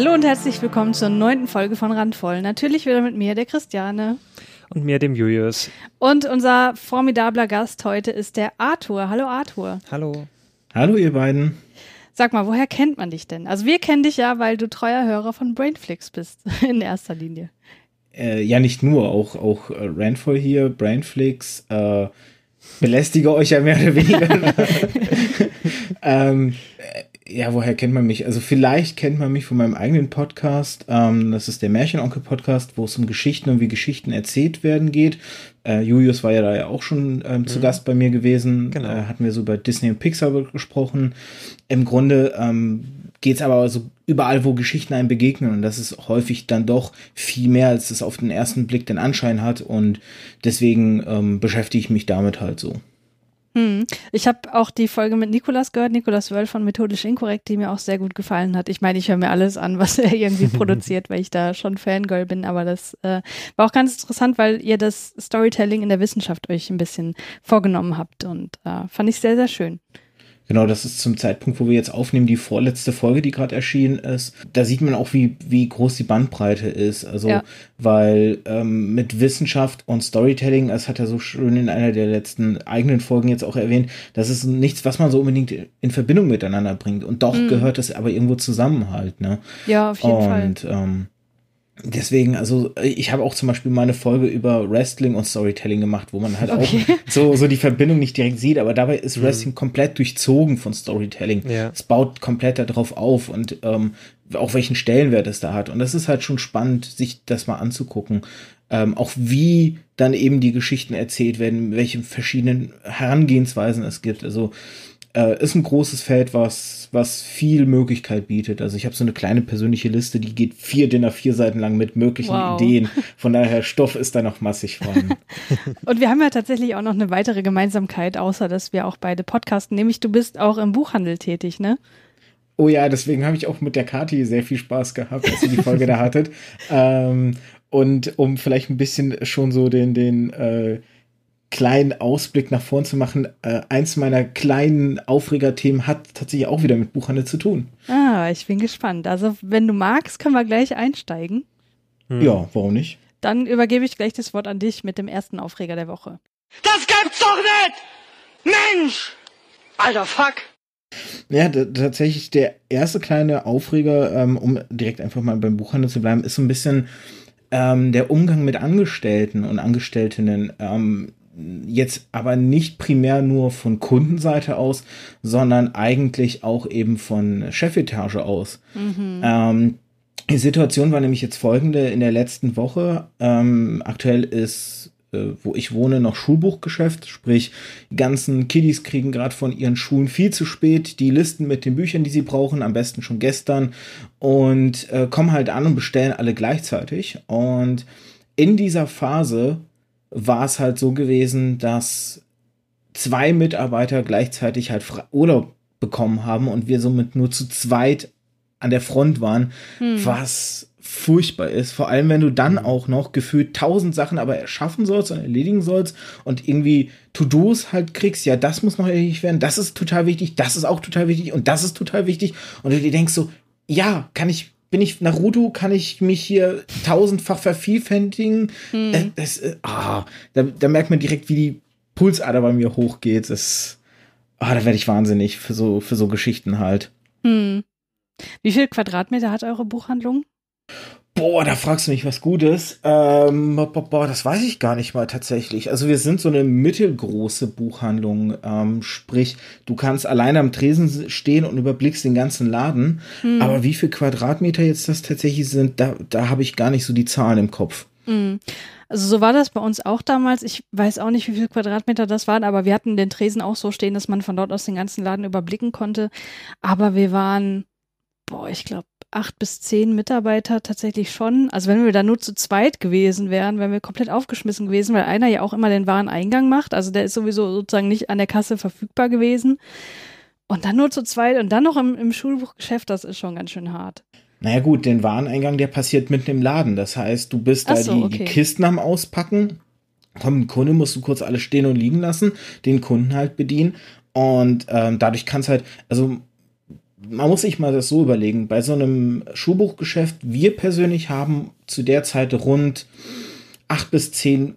Hallo und herzlich willkommen zur neunten Folge von Randvoll. Natürlich wieder mit mir, der Christiane. Und mir, dem Julius. Und unser formidabler Gast heute ist der Arthur. Hallo Arthur. Hallo. Hallo ihr beiden. Sag mal, woher kennt man dich denn? Also wir kennen dich ja, weil du treuer Hörer von Brainflix bist, in erster Linie. Äh, ja, nicht nur, auch, auch äh, Randvoll hier, Brainflix, äh, belästige euch ja mehr oder weniger. ähm, äh, ja, woher kennt man mich? Also vielleicht kennt man mich von meinem eigenen Podcast. Ähm, das ist der Märchenonkel-Podcast, wo es um Geschichten und wie Geschichten erzählt werden geht. Äh, Julius war ja da ja auch schon ähm, zu mhm. Gast bei mir gewesen. Genau. Äh, hatten wir so über Disney und Pixar gesprochen. Im Grunde ähm, geht es aber so überall, wo Geschichten einem begegnen. Und das ist häufig dann doch viel mehr, als es auf den ersten Blick den Anschein hat. Und deswegen ähm, beschäftige ich mich damit halt so. Hm. Ich habe auch die Folge mit Nikolas gehört, Nikolas Wöll von Methodisch Inkorrekt, die mir auch sehr gut gefallen hat. Ich meine, ich höre mir alles an, was er irgendwie produziert, weil ich da schon Fangirl bin, aber das äh, war auch ganz interessant, weil ihr das Storytelling in der Wissenschaft euch ein bisschen vorgenommen habt und äh, fand ich sehr, sehr schön. Genau, das ist zum Zeitpunkt, wo wir jetzt aufnehmen, die vorletzte Folge, die gerade erschienen ist. Da sieht man auch, wie, wie groß die Bandbreite ist. Also, ja. weil ähm, mit Wissenschaft und Storytelling, das hat er so schön in einer der letzten eigenen Folgen jetzt auch erwähnt, das ist nichts, was man so unbedingt in Verbindung miteinander bringt. Und doch mhm. gehört das aber irgendwo zusammen halt, ne? Ja, auf jeden und, Fall. Und ähm, Deswegen, also ich habe auch zum Beispiel mal eine Folge über Wrestling und Storytelling gemacht, wo man halt okay. auch so, so die Verbindung nicht direkt sieht, aber dabei ist mhm. Wrestling mhm. komplett durchzogen von Storytelling. Ja. Es baut komplett darauf auf und ähm, auch welchen Stellenwert es da hat. Und das ist halt schon spannend, sich das mal anzugucken. Ähm, auch wie dann eben die Geschichten erzählt werden, welche verschiedenen Herangehensweisen es gibt. Also äh, ist ein großes Feld, was, was viel Möglichkeit bietet. Also ich habe so eine kleine persönliche Liste, die geht vier DIN vier Seiten lang mit möglichen wow. Ideen. Von daher, Stoff ist da noch massig vorhanden. Und wir haben ja tatsächlich auch noch eine weitere Gemeinsamkeit, außer dass wir auch beide podcasten, nämlich du bist auch im Buchhandel tätig, ne? Oh ja, deswegen habe ich auch mit der Kati sehr viel Spaß gehabt, als ihr die Folge da hattet. Ähm, und um vielleicht ein bisschen schon so den, den äh, kleinen Ausblick nach vorn zu machen, äh, eins meiner kleinen Aufregerthemen hat tatsächlich auch wieder mit Buchhandel zu tun. Ah, ich bin gespannt. Also, wenn du magst, können wir gleich einsteigen. Hm. Ja, warum nicht? Dann übergebe ich gleich das Wort an dich mit dem ersten Aufreger der Woche. Das gibt's doch nicht! Mensch! Alter, fuck! Ja, tatsächlich der erste kleine Aufreger, ähm, um direkt einfach mal beim Buchhandel zu bleiben, ist so ein bisschen ähm, der Umgang mit Angestellten und Angestellten. Ähm, jetzt aber nicht primär nur von Kundenseite aus, sondern eigentlich auch eben von Chefetage aus. Mhm. Ähm, die Situation war nämlich jetzt folgende in der letzten Woche. Ähm, aktuell ist, äh, wo ich wohne, noch Schulbuchgeschäft, sprich, die ganzen Kiddies kriegen gerade von ihren Schulen viel zu spät die Listen mit den Büchern, die sie brauchen, am besten schon gestern und äh, kommen halt an und bestellen alle gleichzeitig. Und in dieser Phase war es halt so gewesen, dass zwei Mitarbeiter gleichzeitig halt Urlaub bekommen haben und wir somit nur zu zweit an der Front waren, hm. was furchtbar ist. Vor allem, wenn du dann hm. auch noch gefühlt tausend Sachen aber erschaffen sollst und erledigen sollst und irgendwie To-Dos halt kriegst, ja, das muss noch erledigt werden, das ist total wichtig, das ist auch total wichtig und das ist total wichtig. Und du dir denkst so, ja, kann ich bin ich Naruto, kann ich mich hier tausendfach vervielfältigen. Hm. Äh, das, äh, ah, da, da, merkt man direkt, wie die Pulsader bei mir hochgeht. Das, ah, da werde ich wahnsinnig für so, für so Geschichten halt. Hm. Wie viel Quadratmeter hat eure Buchhandlung? Boah, da fragst du mich was Gutes. Ähm, boah, das weiß ich gar nicht mal tatsächlich. Also wir sind so eine mittelgroße Buchhandlung. Ähm, sprich, du kannst alleine am Tresen stehen und überblickst den ganzen Laden. Hm. Aber wie viel Quadratmeter jetzt das tatsächlich sind, da, da habe ich gar nicht so die Zahlen im Kopf. Hm. Also so war das bei uns auch damals. Ich weiß auch nicht, wie viel Quadratmeter das waren, aber wir hatten den Tresen auch so stehen, dass man von dort aus den ganzen Laden überblicken konnte. Aber wir waren, boah, ich glaube, acht bis zehn Mitarbeiter tatsächlich schon. Also wenn wir da nur zu zweit gewesen wären, wären wir komplett aufgeschmissen gewesen, weil einer ja auch immer den Wareneingang macht. Also der ist sowieso sozusagen nicht an der Kasse verfügbar gewesen. Und dann nur zu zweit und dann noch im, im Schulbuchgeschäft, das ist schon ganz schön hart. Naja gut, den Wareneingang, der passiert mitten im Laden. Das heißt, du bist da so, die, okay. die Kisten am Auspacken. Komm, Kunde musst du kurz alles stehen und liegen lassen, den Kunden halt bedienen. Und ähm, dadurch kannst halt, also man muss sich mal das so überlegen, bei so einem Schulbuchgeschäft, wir persönlich haben zu der Zeit rund acht bis zehn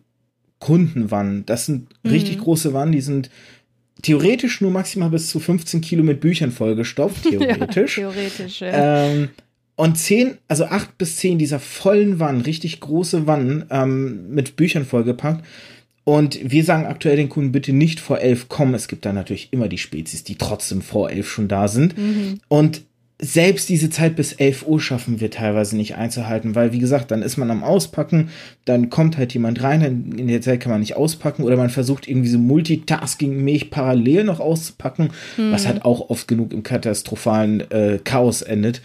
Kundenwannen. Das sind mhm. richtig große Wannen, die sind theoretisch nur maximal bis zu 15 Kilo mit Büchern vollgestopft, theoretisch. ja, theoretisch, ja. Ähm, und zehn, also acht bis zehn dieser vollen Wannen, richtig große Wannen ähm, mit Büchern vollgepackt. Und wir sagen aktuell den Kunden bitte nicht vor elf kommen. Es gibt da natürlich immer die Spezies, die trotzdem vor elf schon da sind. Mhm. Und selbst diese Zeit bis 11 Uhr schaffen wir teilweise nicht einzuhalten, weil wie gesagt, dann ist man am Auspacken, dann kommt halt jemand rein, in der Zeit kann man nicht auspacken oder man versucht irgendwie so multitasking-mäßig parallel noch auszupacken, mhm. was halt auch oft genug im katastrophalen äh, Chaos endet.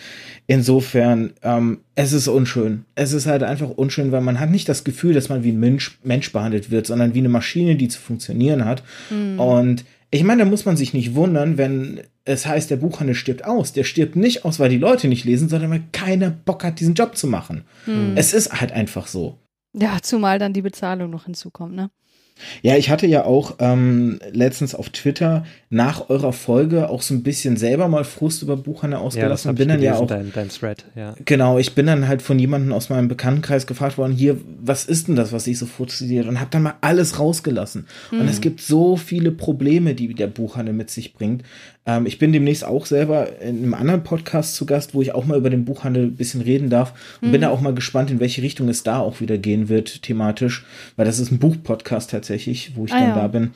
Insofern, ähm, es ist unschön. Es ist halt einfach unschön, weil man hat nicht das Gefühl, dass man wie ein Mensch, Mensch behandelt wird, sondern wie eine Maschine, die zu funktionieren hat. Mhm. Und ich meine, da muss man sich nicht wundern, wenn es heißt, der Buchhandel stirbt aus. Der stirbt nicht aus, weil die Leute nicht lesen, sondern weil keiner Bock hat, diesen Job zu machen. Hm. Es ist halt einfach so. Ja, zumal dann die Bezahlung noch hinzukommt, ne? Ja, ich hatte ja auch ähm, letztens auf Twitter nach eurer Folge auch so ein bisschen selber mal Frust über Buchhandel ausgelassen. Ja, bin dann gelesen, ja auch dein, dein Thread, ja. Genau, ich bin dann halt von jemandem aus meinem Bekanntenkreis gefragt worden, hier, was ist denn das, was sich so frustriert? Und habe dann mal alles rausgelassen. Mhm. Und es gibt so viele Probleme, die der Buchhandel mit sich bringt. Ähm, ich bin demnächst auch selber in einem anderen Podcast zu Gast, wo ich auch mal über den Buchhandel ein bisschen reden darf und mhm. bin da auch mal gespannt, in welche Richtung es da auch wieder gehen wird, thematisch, weil das ist ein Buchpodcast tatsächlich, wo ich ah, dann ja. da bin.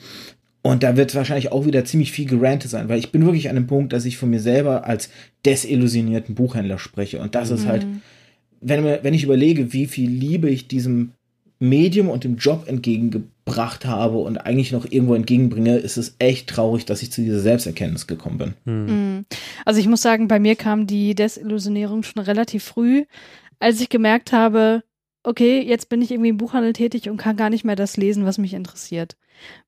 Und da wird wahrscheinlich auch wieder ziemlich viel gerantet sein, weil ich bin wirklich an dem Punkt, dass ich von mir selber als desillusionierten Buchhändler spreche. Und das mhm. ist halt, mhm. wenn, wenn ich überlege, wie viel Liebe ich diesem Medium und dem Job entgegengebracht habe und eigentlich noch irgendwo entgegenbringe, ist es echt traurig, dass ich zu dieser Selbsterkenntnis gekommen bin. Mhm. Also ich muss sagen, bei mir kam die Desillusionierung schon relativ früh, als ich gemerkt habe, okay, jetzt bin ich irgendwie im Buchhandel tätig und kann gar nicht mehr das lesen, was mich interessiert.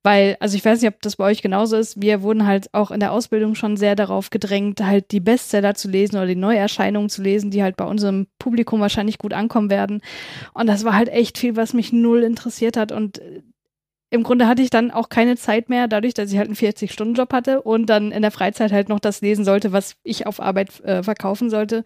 Weil, also ich weiß nicht, ob das bei euch genauso ist. Wir wurden halt auch in der Ausbildung schon sehr darauf gedrängt, halt die Bestseller zu lesen oder die Neuerscheinungen zu lesen, die halt bei unserem Publikum wahrscheinlich gut ankommen werden. Und das war halt echt viel, was mich null interessiert hat. Und im Grunde hatte ich dann auch keine Zeit mehr, dadurch, dass ich halt einen 40-Stunden-Job hatte und dann in der Freizeit halt noch das lesen sollte, was ich auf Arbeit äh, verkaufen sollte,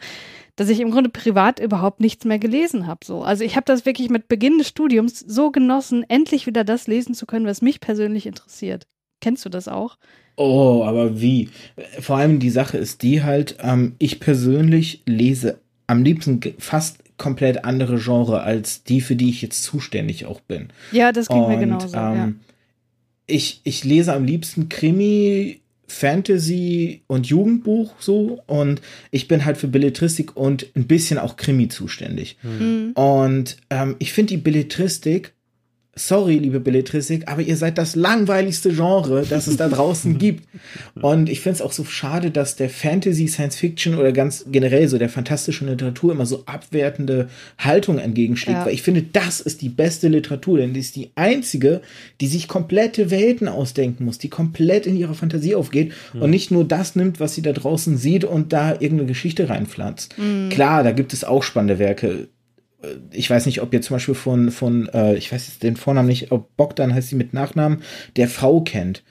dass ich im Grunde privat überhaupt nichts mehr gelesen habe. So. Also ich habe das wirklich mit Beginn des Studiums so genossen, endlich wieder das lesen zu können, was mich persönlich interessiert. Kennst du das auch? Oh, aber wie? Vor allem die Sache ist die halt, ähm, ich persönlich lese am liebsten fast komplett andere Genre als die, für die ich jetzt zuständig auch bin. Ja, das ging Und, mir genauso. Ähm, ja. ich, ich lese am liebsten Krimi, Fantasy und Jugendbuch so und ich bin halt für Belletristik und ein bisschen auch Krimi zuständig. Mhm. Und ähm, ich finde die Belletristik sorry, liebe Belletristik, aber ihr seid das langweiligste Genre, das es da draußen gibt. Und ich finde es auch so schade, dass der Fantasy, Science Fiction oder ganz generell so der fantastischen Literatur immer so abwertende Haltung entgegenschlägt, ja. weil ich finde, das ist die beste Literatur, denn die ist die einzige, die sich komplette Welten ausdenken muss, die komplett in ihrer Fantasie aufgeht mhm. und nicht nur das nimmt, was sie da draußen sieht und da irgendeine Geschichte reinpflanzt. Mhm. Klar, da gibt es auch spannende Werke ich weiß nicht, ob ihr zum Beispiel von, von äh, ich weiß jetzt den Vornamen nicht, ob Bogdan heißt sie mit Nachnamen, der Frau kennt.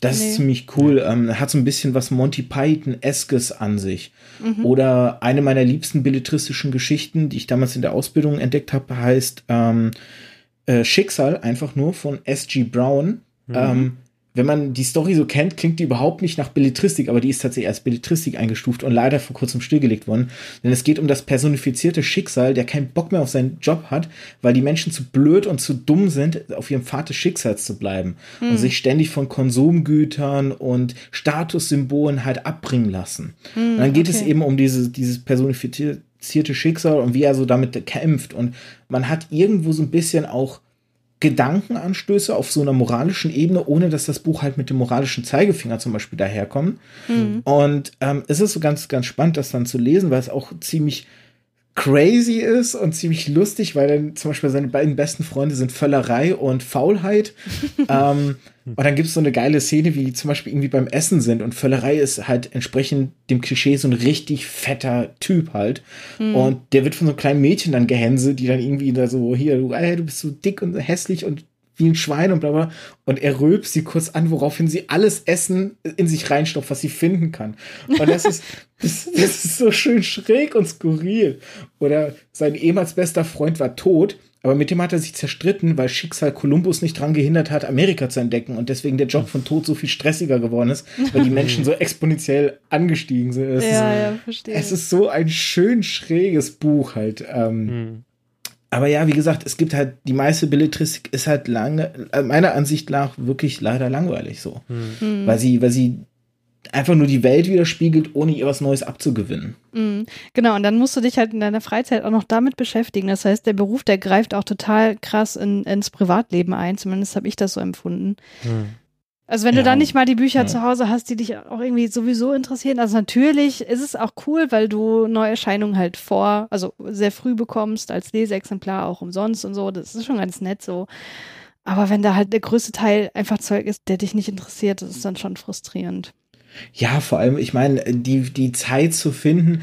Das nee. ist ziemlich cool. Ähm, hat so ein bisschen was Monty Python-eskes an sich. Mhm. Oder eine meiner liebsten belletristischen Geschichten, die ich damals in der Ausbildung entdeckt habe, heißt ähm, äh, Schicksal, einfach nur von S.G. Brown. Mhm. Ähm, wenn man die Story so kennt, klingt die überhaupt nicht nach Belletristik, aber die ist tatsächlich als Belletristik eingestuft und leider vor kurzem stillgelegt worden. Denn es geht um das personifizierte Schicksal, der keinen Bock mehr auf seinen Job hat, weil die Menschen zu blöd und zu dumm sind, auf ihrem Pfad des Schicksals zu bleiben hm. und sich ständig von Konsumgütern und Statussymbolen halt abbringen lassen. Hm, und dann geht okay. es eben um diese, dieses personifizierte Schicksal und wie er so damit kämpft. Und man hat irgendwo so ein bisschen auch Gedankenanstöße auf so einer moralischen Ebene, ohne dass das Buch halt mit dem moralischen Zeigefinger zum Beispiel daherkommt. Mhm. Und ähm, es ist so ganz, ganz spannend, das dann zu lesen, weil es auch ziemlich crazy ist und ziemlich lustig, weil dann zum Beispiel seine beiden besten Freunde sind Völlerei und Faulheit. ähm, und dann gibt es so eine geile Szene, wie die zum Beispiel irgendwie beim Essen sind und Völlerei ist halt entsprechend dem Klischee so ein richtig fetter Typ halt. Mhm. Und der wird von so einem kleinen Mädchen dann gehänselt, die dann irgendwie da so, hier, du, ey, du bist so dick und hässlich und wie ein Schwein und bla bla. Und er rülpst sie kurz an, woraufhin sie alles Essen in sich reinstopft, was sie finden kann. Und das ist, das, das ist so schön schräg und skurril. Oder sein ehemals bester Freund war tot, aber mit dem hat er sich zerstritten, weil Schicksal Kolumbus nicht dran gehindert hat, Amerika zu entdecken und deswegen der Job von Tod so viel stressiger geworden ist, weil die Menschen so exponentiell angestiegen sind. Es Ja, ist, ja, verstehe. es ist so ein schön schräges Buch halt. Ähm, Hm. Aber ja, wie gesagt, es gibt halt, die meiste Belletristik ist halt lange, äh, meiner Ansicht nach wirklich leider langweilig so. Mhm. Weil sie, weil sie einfach nur die Welt widerspiegelt, ohne ihr was Neues abzugewinnen. Mhm. Genau, und dann musst du dich halt in deiner Freizeit auch noch damit beschäftigen. Das heißt, der Beruf, der greift auch total krass in, ins Privatleben ein. Zumindest habe ich das so empfunden. Hm. Also wenn Ja. du dann nicht mal die Bücher Ja. zu Hause hast, die dich auch irgendwie sowieso interessieren. Also natürlich ist es auch cool, weil du Neuerscheinungen halt vor, also sehr früh bekommst als Leseexemplar auch umsonst und so. Das ist schon ganz nett so. Aber wenn da halt der größte Teil einfach Zeug ist, der dich nicht interessiert, das ist dann schon frustrierend. Ja, vor allem, ich meine, die, die Zeit zu finden,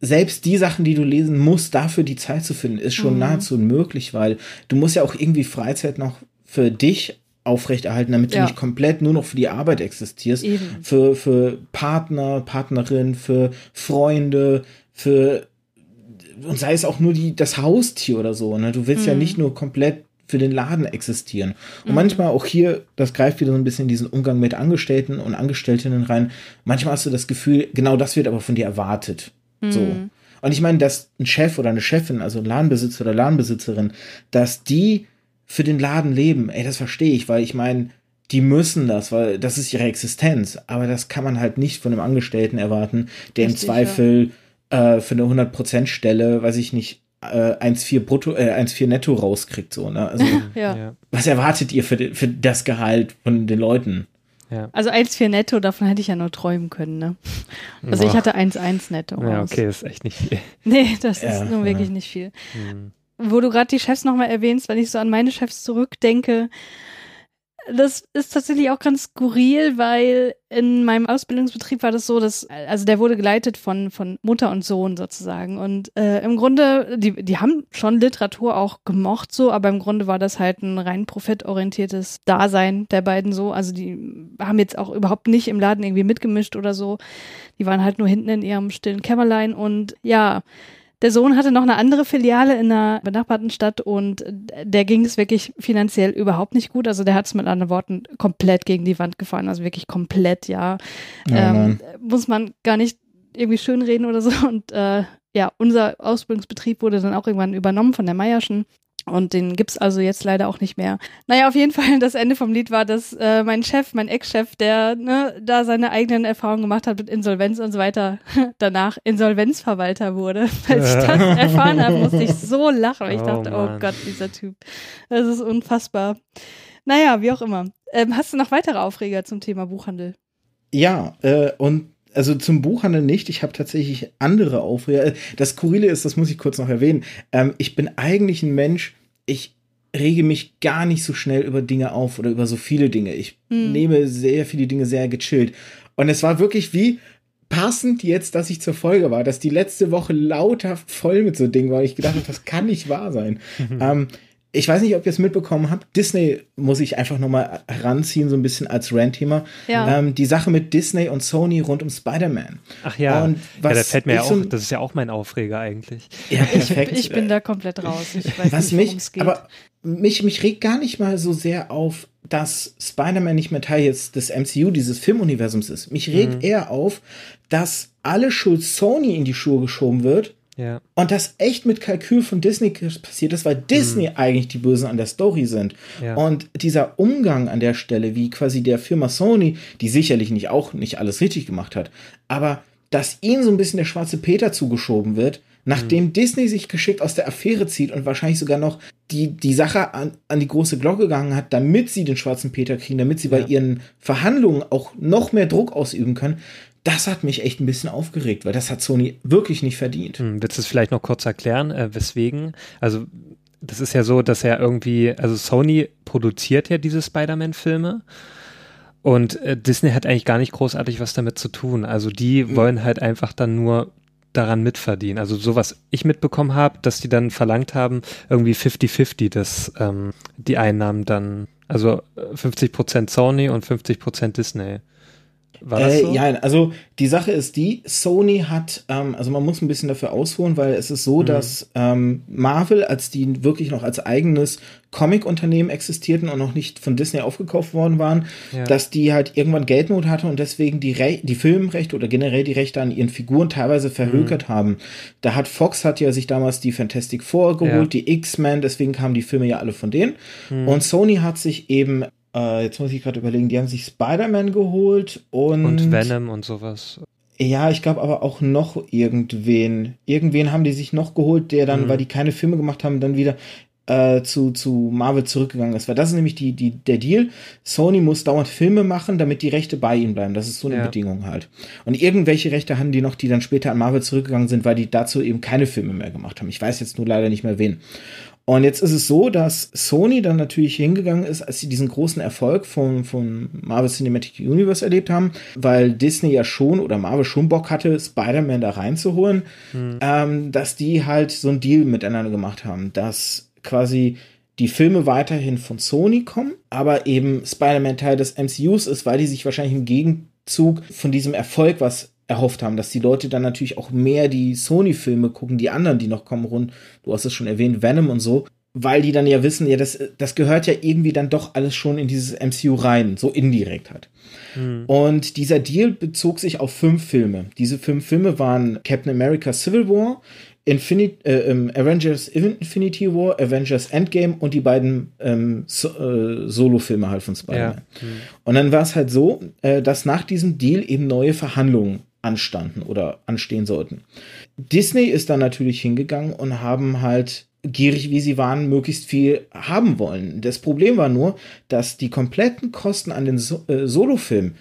selbst die Sachen, die du lesen musst, dafür die Zeit zu finden, ist schon Mhm. nahezu unmöglich, weil du musst ja auch irgendwie Freizeit noch für dich aufrechterhalten, damit Ja. du nicht komplett nur noch für die Arbeit existierst. Eben. Für, für Partner, Partnerin, für Freunde, für und sei es auch nur die, das Haustier oder so. Ne? Du willst ja Mhm. nicht nur komplett für den Laden existieren. Und Mhm. manchmal auch hier, das greift wieder so ein bisschen in diesen Umgang mit Angestellten und Angestelltinnen rein. Manchmal hast du das Gefühl, genau das wird aber von dir erwartet. So. Mhm. Und ich meine, dass ein Chef oder eine Chefin, also ein Ladenbesitzer oder Ladenbesitzerin, dass die für den Laden leben, ey, das verstehe ich, weil ich meine, die müssen das, weil das ist ihre Existenz. Aber das kann man halt nicht von einem Angestellten erwarten, der Richtig, im Zweifel äh, für eine 100% Stelle, weiß ich nicht, äh, 1,4 brutto, äh, 1,4 netto rauskriegt, so, ne? Also, Ja. Ja. was erwartet ihr für, für das Gehalt von den Leuten? Ja. Also 1,4 netto, davon hätte ich ja nur träumen können, ne? Also ich Boah. hatte 1,1 netto. Ja, raus. okay, ist echt nicht viel. Nee, das Ja, ist nun ja. wirklich nicht viel. Hm. Wo du gerade die Chefs nochmal erwähnst, wenn ich so an meine Chefs zurückdenke, das ist tatsächlich auch ganz skurril, weil in meinem Ausbildungsbetrieb war das so, dass, also der wurde geleitet von, von Mutter und Sohn sozusagen. Und äh, im Grunde, die, die haben schon Literatur auch gemocht so, aber im Grunde war das halt ein rein profitorientiertes Dasein der beiden so. Also die haben jetzt auch überhaupt nicht im Laden irgendwie mitgemischt oder so. Die waren halt nur hinten in ihrem stillen Kämmerlein und ja, der Sohn hatte noch eine andere Filiale in einer benachbarten Stadt und der ging es wirklich finanziell überhaupt nicht gut. Also der hat es mit anderen Worten komplett gegen die Wand gefahren, also wirklich komplett, ja. Oh ähm, muss man gar nicht irgendwie schönreden oder so. Und äh, ja, unser Ausbildungsbetrieb wurde dann auch irgendwann übernommen von der Meierschen. Und den gibt's also jetzt leider auch nicht mehr. Naja, auf jeden Fall, das Ende vom Lied war, dass äh, mein Chef, mein Ex-Chef, der ne, da seine eigenen Erfahrungen gemacht hat mit Insolvenz und so weiter, danach Insolvenzverwalter wurde. Als ich das erfahren habe, musste ich so lachen, weil ich Oh, dachte, oh Mann. Gott, dieser Typ. Das ist unfassbar. Naja, wie auch immer. Ähm, hast du noch weitere Aufreger zum Thema Buchhandel? Ja, äh, und also zum Buchhandel nicht. Ich habe tatsächlich andere Aufreger. Äh, Das Skurrile ist, das muss ich kurz noch erwähnen. Ähm, ich bin eigentlich ein Mensch, ich rege mich gar nicht so schnell über Dinge auf oder über so viele Dinge. Ich Hm. nehme sehr viele Dinge sehr gechillt. Und es war wirklich wie passend jetzt, dass ich zur Folge war, dass die letzte Woche lauter voll mit so Dingen war. Ich gedacht das kann nicht wahr sein. ähm, ich weiß nicht, ob ihr es mitbekommen habt. Disney muss ich einfach nochmal heranziehen, so ein bisschen als Rant-Thema. Ja. Ähm, die Sache mit Disney und Sony rund um Spider-Man. Ach ja, Und ja, was da fällt mir ich ja auch, so- das ist ja auch mein Aufreger eigentlich. Ja, Ich, perfekt. ich bin da komplett raus. Ich weiß was nicht, worum mich, es geht. aber mich, mich regt gar nicht mal so sehr auf, dass Spider-Man nicht mehr Teil jetzt des MCU, dieses Filmuniversums ist. Mich regt eher auf, dass alle Schuld Sony in die Schuhe geschoben wird Ja. und das echt mit Kalkül von Disney passiert ist, weil Disney eigentlich die Bösen an der Story sind. Ja. Und dieser Umgang an der Stelle, wie quasi der Firma Sony, die sicherlich nicht auch nicht alles richtig gemacht hat, aber dass ihnen so ein bisschen der schwarze Peter zugeschoben wird, nachdem Disney sich geschickt aus der Affäre zieht und wahrscheinlich sogar noch die, die Sache an, an die große Glocke gegangen hat, damit sie den schwarzen Peter kriegen, damit sie bei Ja. ihren Verhandlungen auch noch mehr Druck ausüben können, das hat mich echt ein bisschen aufgeregt, weil das hat Sony wirklich nicht verdient. Hm, willst du es vielleicht noch kurz erklären, äh, weswegen? Also, das ist ja so, dass er irgendwie, also Sony produziert ja diese Spider-Man-Filme und äh, Disney hat eigentlich gar nicht großartig was damit zu tun. Also, die wollen halt einfach dann nur daran mitverdienen. Also so was ich mitbekommen habe, dass die dann verlangt haben, irgendwie 50-50, dass ähm, die Einnahmen dann, also 50 Prozent Sony und 50 Prozent Disney. War das äh, so? Ja, also die Sache ist die, Sony hat, ähm, also man muss ein bisschen dafür ausholen, weil es ist so, mhm. dass ähm, Marvel, als die wirklich noch als eigenes Comic-Unternehmen existierten und noch nicht von Disney aufgekauft worden waren, ja. dass die halt irgendwann Geldnot hatte und deswegen die, Re die Filmrechte oder generell die Rechte an ihren Figuren teilweise verhökert mhm. haben. Da hat Fox hat ja sich damals die Fantastic Four geholt, ja. die X-Men, deswegen kamen die Filme ja alle von denen. Mhm. Und Sony hat sich eben äh, jetzt muss ich gerade überlegen, die haben sich Spider-Man geholt und. Und Venom und sowas. Ja, ich glaube aber auch noch irgendwen. Irgendwen haben die sich noch geholt, der dann, mhm. weil die keine Filme gemacht haben, dann wieder äh, zu, zu Marvel zurückgegangen ist. Weil das ist nämlich die, die, der Deal. Sony muss dauernd Filme machen, damit die Rechte bei ihnen bleiben. Das ist so eine ja. Bedingung halt. Und irgendwelche Rechte hatten die noch, die dann später an Marvel zurückgegangen sind, weil die dazu eben keine Filme mehr gemacht haben. Ich weiß jetzt nur leider nicht mehr wen. Und jetzt ist es so, dass Sony dann natürlich hingegangen ist, als sie diesen großen Erfolg von, von Marvel Cinematic Universe erlebt haben, weil Disney ja schon oder Marvel schon Bock hatte, Spider-Man da reinzuholen, hm. ähm, dass die halt so einen Deal miteinander gemacht haben, dass quasi die Filme weiterhin von Sony kommen, aber eben Spider-Man Teil des MCUs ist, weil die sich wahrscheinlich im Gegenzug von diesem Erfolg, was erhofft haben, dass die Leute dann natürlich auch mehr die Sony-Filme gucken, die anderen, die noch kommen rund. Du hast es schon erwähnt, Venom und so, weil die dann ja wissen, ja, das, das gehört ja irgendwie dann doch alles schon in dieses MCU rein, so indirekt hat. Mhm. Und dieser Deal bezog sich auf fünf Filme. Diese fünf Filme waren Captain America Civil War, Infinity, äh, ähm, Avengers Infinity War, Avengers Endgame und die beiden ähm, so, äh, Solo-Filme halt von Spider-Man. Ja. Mhm. Und dann war es halt so, äh, dass nach diesem Deal eben neue Verhandlungen anstanden oder anstehen sollten. Disney ist dann natürlich hingegangen und haben halt gierig wie sie waren, möglichst viel haben wollen. Das Problem war nur, dass die kompletten Kosten an den so äh, Solofilm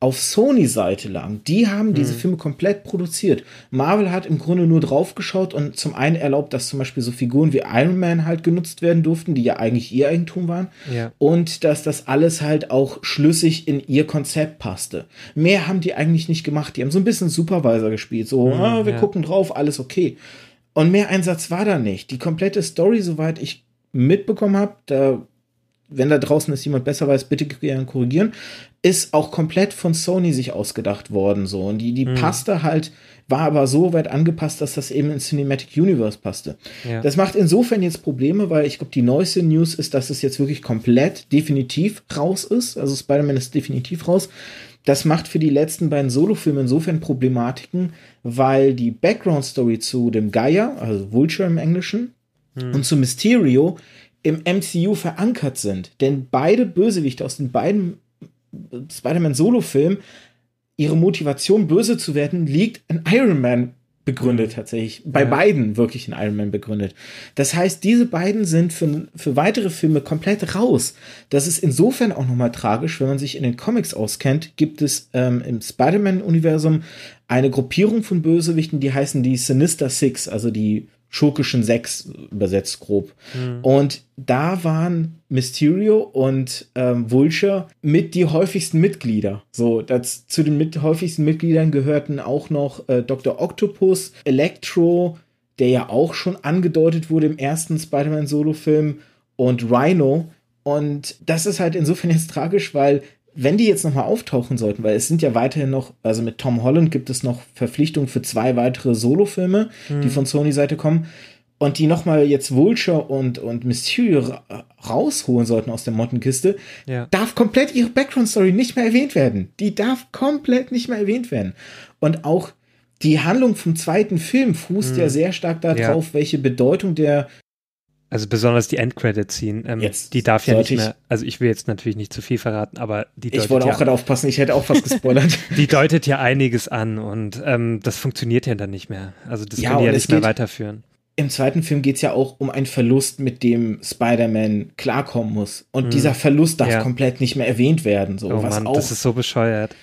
auf Sony-Seite lagen. Die haben diese mhm. Filme komplett produziert. Marvel hat im Grunde nur draufgeschaut und zum einen erlaubt, dass zum Beispiel so Figuren wie Iron Man halt genutzt werden durften, die ja eigentlich ihr Eigentum waren. Ja. Und dass das alles halt auch schlüssig in ihr Konzept passte. Mehr haben die eigentlich nicht gemacht. Die haben so ein bisschen Supervisor gespielt. So, mhm, ah, wir ja. gucken drauf, alles okay. Und mehr Einsatz war da nicht. Die komplette Story, soweit ich mitbekommen habe, da wenn da draußen ist jemand besser weiß, bitte gerne korrigieren, ist auch komplett von Sony sich ausgedacht worden, so. Und die, die mhm. passte halt, war aber so weit angepasst, dass das eben ins Cinematic Universe passte. Ja. Das macht insofern jetzt Probleme, weil ich glaube, die neueste News ist, dass es jetzt wirklich komplett definitiv raus ist. Also Spider-Man ist definitiv raus. Das macht für die letzten beiden Solo-Filme insofern Problematiken, weil die Background-Story zu dem Gaia, also Vulture im Englischen, mhm. und zu Mysterio im MCU verankert sind. Denn beide Bösewichte aus den beiden Spider-Man Solo-Filmen, ihre Motivation, böse zu werden, liegt in Iron Man begründet tatsächlich. Bei ja. beiden wirklich in Iron Man begründet. Das heißt, diese beiden sind für, für weitere Filme komplett raus. Das ist insofern auch nochmal tragisch, wenn man sich in den Comics auskennt, gibt es ähm, im Spider-Man-Universum eine Gruppierung von Bösewichten, die heißen die Sinister Six, also die schurkischen Sechs übersetzt grob. Mhm. Und da waren Mysterio und ähm, Vulture mit die häufigsten Mitglieder. So, das, zu den mit häufigsten Mitgliedern gehörten auch noch äh, Dr. Octopus, Electro, der ja auch schon angedeutet wurde im ersten Spider-Man-Solo-Film, und Rhino. Und das ist halt insofern jetzt tragisch, weil wenn die jetzt nochmal auftauchen sollten, weil es sind ja weiterhin noch, also mit Tom Holland gibt es noch Verpflichtungen für zwei weitere Solofilme, hm. die von Sony-Seite kommen, und die nochmal jetzt Vulture und, und Mysterio rausholen sollten aus der Mottenkiste, ja. darf komplett ihre Background-Story nicht mehr erwähnt werden. Die darf komplett nicht mehr erwähnt werden. Und auch die Handlung vom zweiten Film fußt hm. ja sehr stark darauf, ja. welche Bedeutung der also besonders die Endcredit-Scene, ähm, jetzt die darf ja nicht mehr, also ich will jetzt natürlich nicht zu viel verraten, aber die deutet Ich wollte auch ja, gerade aufpassen, ich hätte auch was gespoilert. die deutet ja einiges an und ähm, das funktioniert ja dann nicht mehr. Also das ja, können die ja nicht mehr weiterführen. Im zweiten Film geht es ja auch um einen Verlust, mit dem Spider-Man klarkommen muss. Und mhm. dieser Verlust darf ja. komplett nicht mehr erwähnt werden. So, oh was Mann, auch, das ist so bescheuert.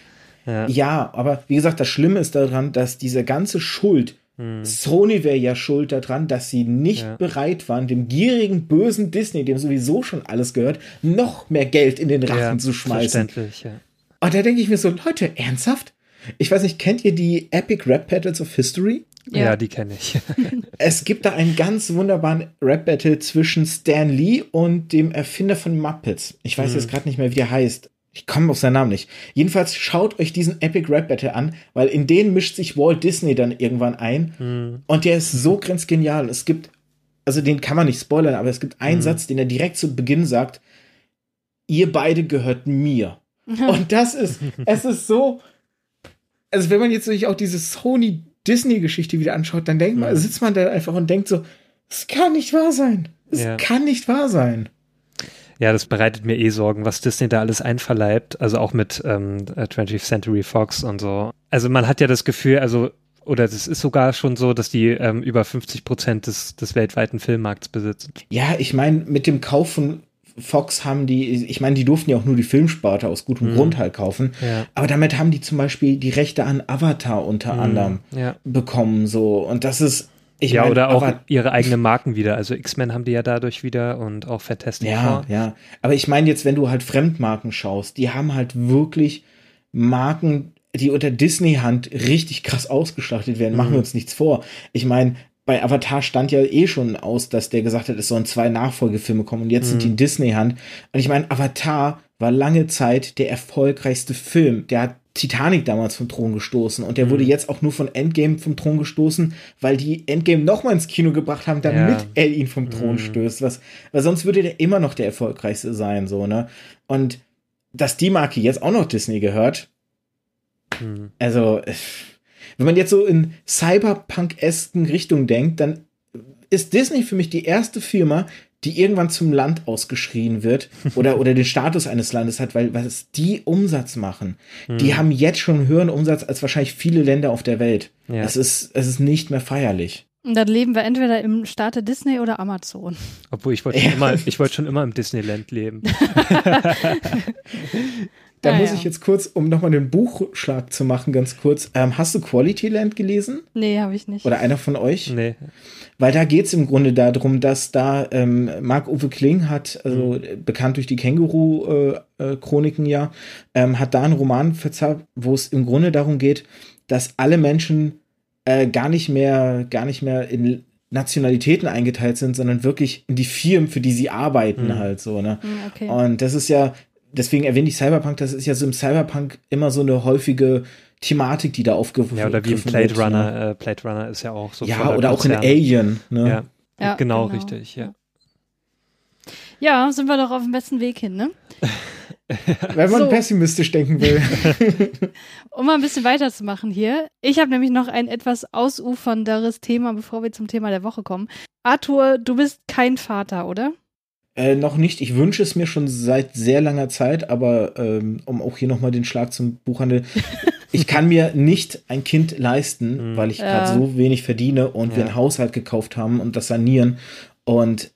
Ja. ja, aber wie gesagt, das Schlimme ist daran, dass diese ganze Schuld hm. Sony wäre ja schuld daran, dass sie nicht ja. bereit waren, dem gierigen, bösen Disney, dem sowieso schon alles gehört, noch mehr Geld in den Rachen ja, zu schmeißen. Verständlich, ja. Und da denke ich mir so, Leute, ernsthaft? Ich weiß nicht, kennt ihr die Epic Rap Battles of History? Ja, ja die kenne ich. es gibt da einen ganz wunderbaren Rap Battle zwischen Stan Lee und dem Erfinder von Muppets. Ich weiß mhm. jetzt gerade nicht mehr, wie er heißt. Ich komme auf seinen Namen nicht. Jedenfalls schaut euch diesen Epic Rap Battle an, weil in den mischt sich Walt Disney dann irgendwann ein. Mhm. Und der ist so grenzgenial. Es gibt, also den kann man nicht spoilern, aber es gibt einen mhm. Satz, den er direkt zu Beginn sagt: Ihr beide gehört mir. Und das ist, es ist so, also wenn man jetzt sich auch diese Sony Disney-Geschichte wieder anschaut, dann denkt man, mhm. sitzt man da einfach und denkt so, es kann nicht wahr sein. Es ja. kann nicht wahr sein. Ja, das bereitet mir eh Sorgen, was Disney da alles einverleibt. Also auch mit ähm, 20th Century Fox und so. Also man hat ja das Gefühl, also oder es ist sogar schon so, dass die ähm, über 50 Prozent des, des weltweiten Filmmarkts besitzen. Ja, ich meine, mit dem Kauf von Fox haben die, ich meine, die durften ja auch nur die Filmsparte aus gutem mhm. Grund halt kaufen. Ja. Aber damit haben die zum Beispiel die Rechte an Avatar unter mhm. anderem ja. bekommen, so. Und das ist, ich ja, mein, oder auch aber, ihre eigenen Marken wieder. Also X-Men haben die ja dadurch wieder und auch Fantastic Ja, Four. ja. Aber ich meine jetzt, wenn du halt Fremdmarken schaust, die haben halt wirklich Marken, die unter Disney-Hand richtig krass ausgeschlachtet werden. Mhm. Machen wir uns nichts vor. Ich meine, bei Avatar stand ja eh schon aus, dass der gesagt hat, es sollen zwei Nachfolgefilme kommen und jetzt mhm. sind die in Disney-Hand. Und ich meine, Avatar war lange Zeit der erfolgreichste Film. Der hat Titanic damals vom Thron gestoßen und der mhm. wurde jetzt auch nur von Endgame vom Thron gestoßen, weil die Endgame nochmal ins Kino gebracht haben, damit ja. er ihn vom Thron mhm. stößt. Was, weil sonst würde der immer noch der erfolgreichste sein, so, ne? Und dass die Marke jetzt auch noch Disney gehört, mhm. also, wenn man jetzt so in Cyberpunk-esken Richtung denkt, dann ist Disney für mich die erste Firma, die irgendwann zum Land ausgeschrien wird oder, oder den Status eines Landes hat, weil was die Umsatz machen, hm. die haben jetzt schon einen höheren Umsatz als wahrscheinlich viele Länder auf der Welt. Ja. Es, ist, es ist nicht mehr feierlich. Und dann leben wir entweder im Staate Disney oder Amazon. Obwohl ich wollte ja. schon, immer, ich wollte schon immer im Disneyland leben. Da ah, muss ja. ich jetzt kurz, um nochmal den Buchschlag zu machen, ganz kurz. Ähm, hast du Quality Land gelesen? Nee, habe ich nicht. Oder einer von euch? Nee. Weil da geht es im Grunde darum, dass da ähm, Marc-Uwe Kling hat, also mhm. bekannt durch die Känguru-Chroniken äh, äh, ja, ähm, hat da einen Roman verzapft, wo es im Grunde darum geht, dass alle Menschen äh, gar nicht mehr, gar nicht mehr in Nationalitäten eingeteilt sind, sondern wirklich in die Firmen, für die sie arbeiten, mhm. halt so, ne? Mhm, okay. Und das ist ja, deswegen erwähne ich Cyberpunk, das ist ja so im Cyberpunk immer so eine häufige Thematik, die da aufgegriffen wird. Ja, oder wie im Blade wird, Runner. Ne? Äh, Blade Runner ist ja auch so. Ja, oder auch in Alien. Ne? Ja, ja genau, genau, richtig, ja. Ja, sind wir doch auf dem besten Weg hin, ne? Wenn man so. pessimistisch denken will. um mal ein bisschen weiterzumachen hier. Ich habe nämlich noch ein etwas ausufernderes Thema, bevor wir zum Thema der Woche kommen. Arthur, du bist kein Vater, oder? Äh, noch nicht. Ich wünsche es mir schon seit sehr langer Zeit, aber ähm, um auch hier nochmal den Schlag zum Buchhandel. ich kann mir nicht ein Kind leisten, mhm. weil ich gerade so wenig verdiene und ja. wir ein Haushalt gekauft haben und das sanieren und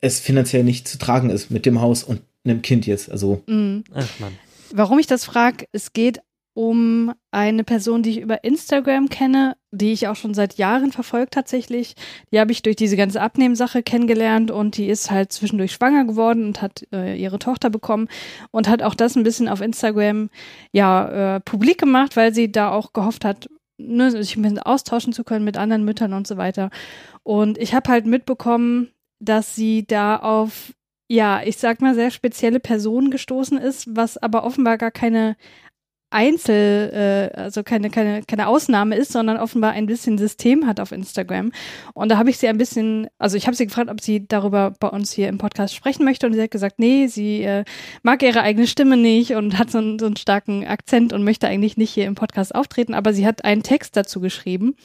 es finanziell nicht zu tragen ist mit dem Haus und einem Kind jetzt. Also. Mhm. Ach Mann. Warum ich das frage, es geht um eine Person, die ich über Instagram kenne, die ich auch schon seit Jahren verfolgt tatsächlich. Die habe ich durch diese ganze Abnehmsache kennengelernt und die ist halt zwischendurch schwanger geworden und hat äh, ihre Tochter bekommen und hat auch das ein bisschen auf Instagram ja äh, publik gemacht, weil sie da auch gehofft hat, ne, sich ein bisschen austauschen zu können mit anderen Müttern und so weiter. Und ich habe halt mitbekommen, dass sie da auf ja, ich sag mal, sehr spezielle Personen gestoßen ist, was aber offenbar gar keine Einzel, äh, also keine, keine, keine Ausnahme ist, sondern offenbar ein bisschen System hat auf Instagram. Und da habe ich sie ein bisschen, also ich habe sie gefragt, ob sie darüber bei uns hier im Podcast sprechen möchte. Und sie hat gesagt, nee, sie äh, mag ihre eigene Stimme nicht und hat so einen, so einen starken Akzent und möchte eigentlich nicht hier im Podcast auftreten. Aber sie hat einen Text dazu geschrieben,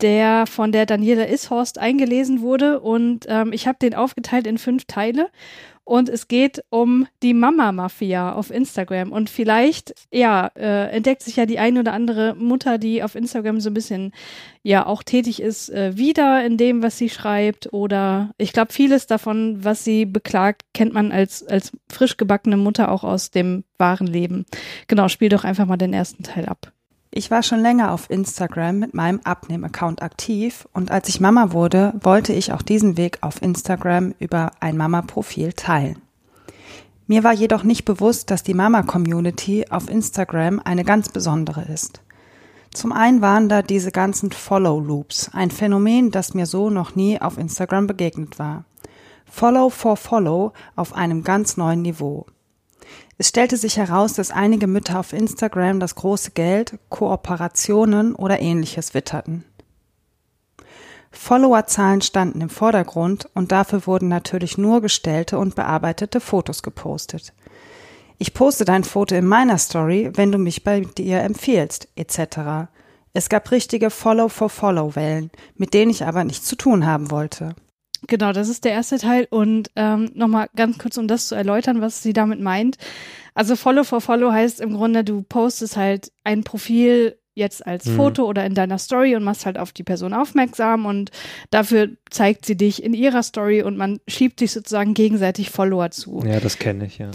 der von der Daniela Ishorst eingelesen wurde. Und ähm, ich habe den aufgeteilt in fünf Teile. Und es geht um die Mama-Mafia auf Instagram. Und vielleicht, ja, äh, entdeckt sich ja die eine oder andere Mutter, die auf Instagram so ein bisschen, ja, auch tätig ist, äh, wieder in dem, was sie schreibt. Oder ich glaube, vieles davon, was sie beklagt, kennt man als, als frisch gebackene Mutter auch aus dem wahren Leben. Genau, spiel doch einfach mal den ersten Teil ab. Ich war schon länger auf Instagram mit meinem Abnehm-Account aktiv und als ich Mama wurde, wollte ich auch diesen Weg auf Instagram über ein Mama-Profil teilen. Mir war jedoch nicht bewusst, dass die Mama-Community auf Instagram eine ganz besondere ist. Zum einen waren da diese ganzen Follow-Loops, ein Phänomen, das mir so noch nie auf Instagram begegnet war. Follow for Follow auf einem ganz neuen Niveau. Es stellte sich heraus, dass einige Mütter auf Instagram das große Geld, Kooperationen oder ähnliches witterten. Followerzahlen standen im Vordergrund und dafür wurden natürlich nur gestellte und bearbeitete Fotos gepostet. Ich poste dein Foto in meiner Story, wenn du mich bei dir empfiehlst, etc. Es gab richtige Follow-for-Follow-Wellen, mit denen ich aber nichts zu tun haben wollte. Genau, das ist der erste Teil. Und ähm, nochmal ganz kurz, um das zu erläutern, was sie damit meint. Also Follow for Follow heißt im Grunde, du postest halt ein Profil jetzt als mhm. Foto oder in deiner Story und machst halt auf die Person aufmerksam und dafür zeigt sie dich in ihrer Story und man schiebt sich sozusagen gegenseitig Follower zu. Ja, das kenne ich, ja.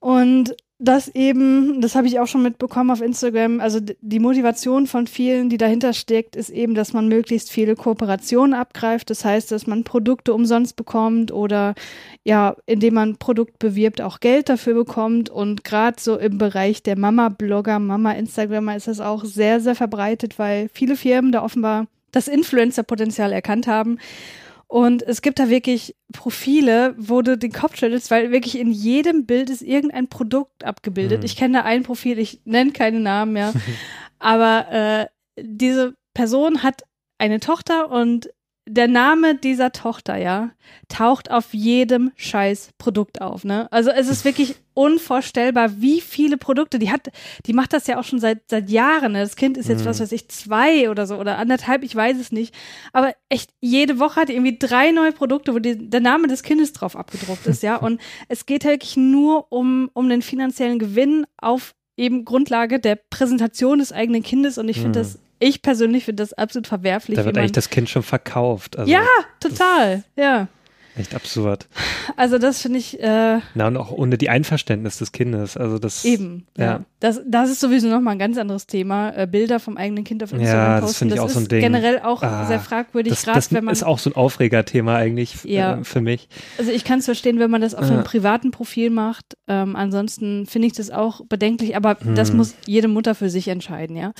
Und das eben, das habe ich auch schon mitbekommen auf Instagram, also die Motivation von vielen, die dahinter steckt, ist eben, dass man möglichst viele Kooperationen abgreift. Das heißt, dass man Produkte umsonst bekommt oder ja, indem man Produkt bewirbt, auch Geld dafür bekommt. Und gerade so im Bereich der Mama-Blogger, Mama-Instagrammer ist das auch sehr, sehr verbreitet, weil viele Firmen da offenbar das Influencer-Potenzial erkannt haben und es gibt da wirklich Profile, wo du den Kopf schüttelst, weil wirklich in jedem Bild ist irgendein Produkt abgebildet. Mhm. Ich kenne da ein Profil, ich nenne keine Namen mehr. aber äh, diese Person hat eine Tochter und der Name dieser Tochter, ja, taucht auf jedem scheiß Produkt auf, ne? Also es ist wirklich unvorstellbar, wie viele Produkte, die hat, die macht das ja auch schon seit, seit Jahren, ne? Das Kind ist jetzt, mhm. was weiß ich, zwei oder so oder anderthalb, ich weiß es nicht. Aber echt, jede Woche hat die irgendwie drei neue Produkte, wo die, der Name des Kindes drauf abgedruckt ist, ja? Und es geht wirklich nur um, um den finanziellen Gewinn auf eben Grundlage der Präsentation des eigenen Kindes und ich finde mhm. das ich persönlich finde das absolut verwerflich. Da wird eigentlich das Kind schon verkauft. Also ja, total, ja. Echt absurd. Also das finde ich. Äh, Na und auch ohne die Einverständnis des Kindes. Also das. Eben. Ja. ja. Das, das ist sowieso nochmal ein ganz anderes Thema. Äh, Bilder vom eigenen Kind auf Instagram ja, das finde ich auch so ein Ding. Generell auch ah, sehr fragwürdig. Das, das wenn man, ist auch so ein Aufregerthema eigentlich ja. äh, für mich. Also ich kann es verstehen, wenn man das auf einem privaten Profil macht. Ähm, ansonsten finde ich das auch bedenklich. Aber hm. das muss jede Mutter für sich entscheiden, ja.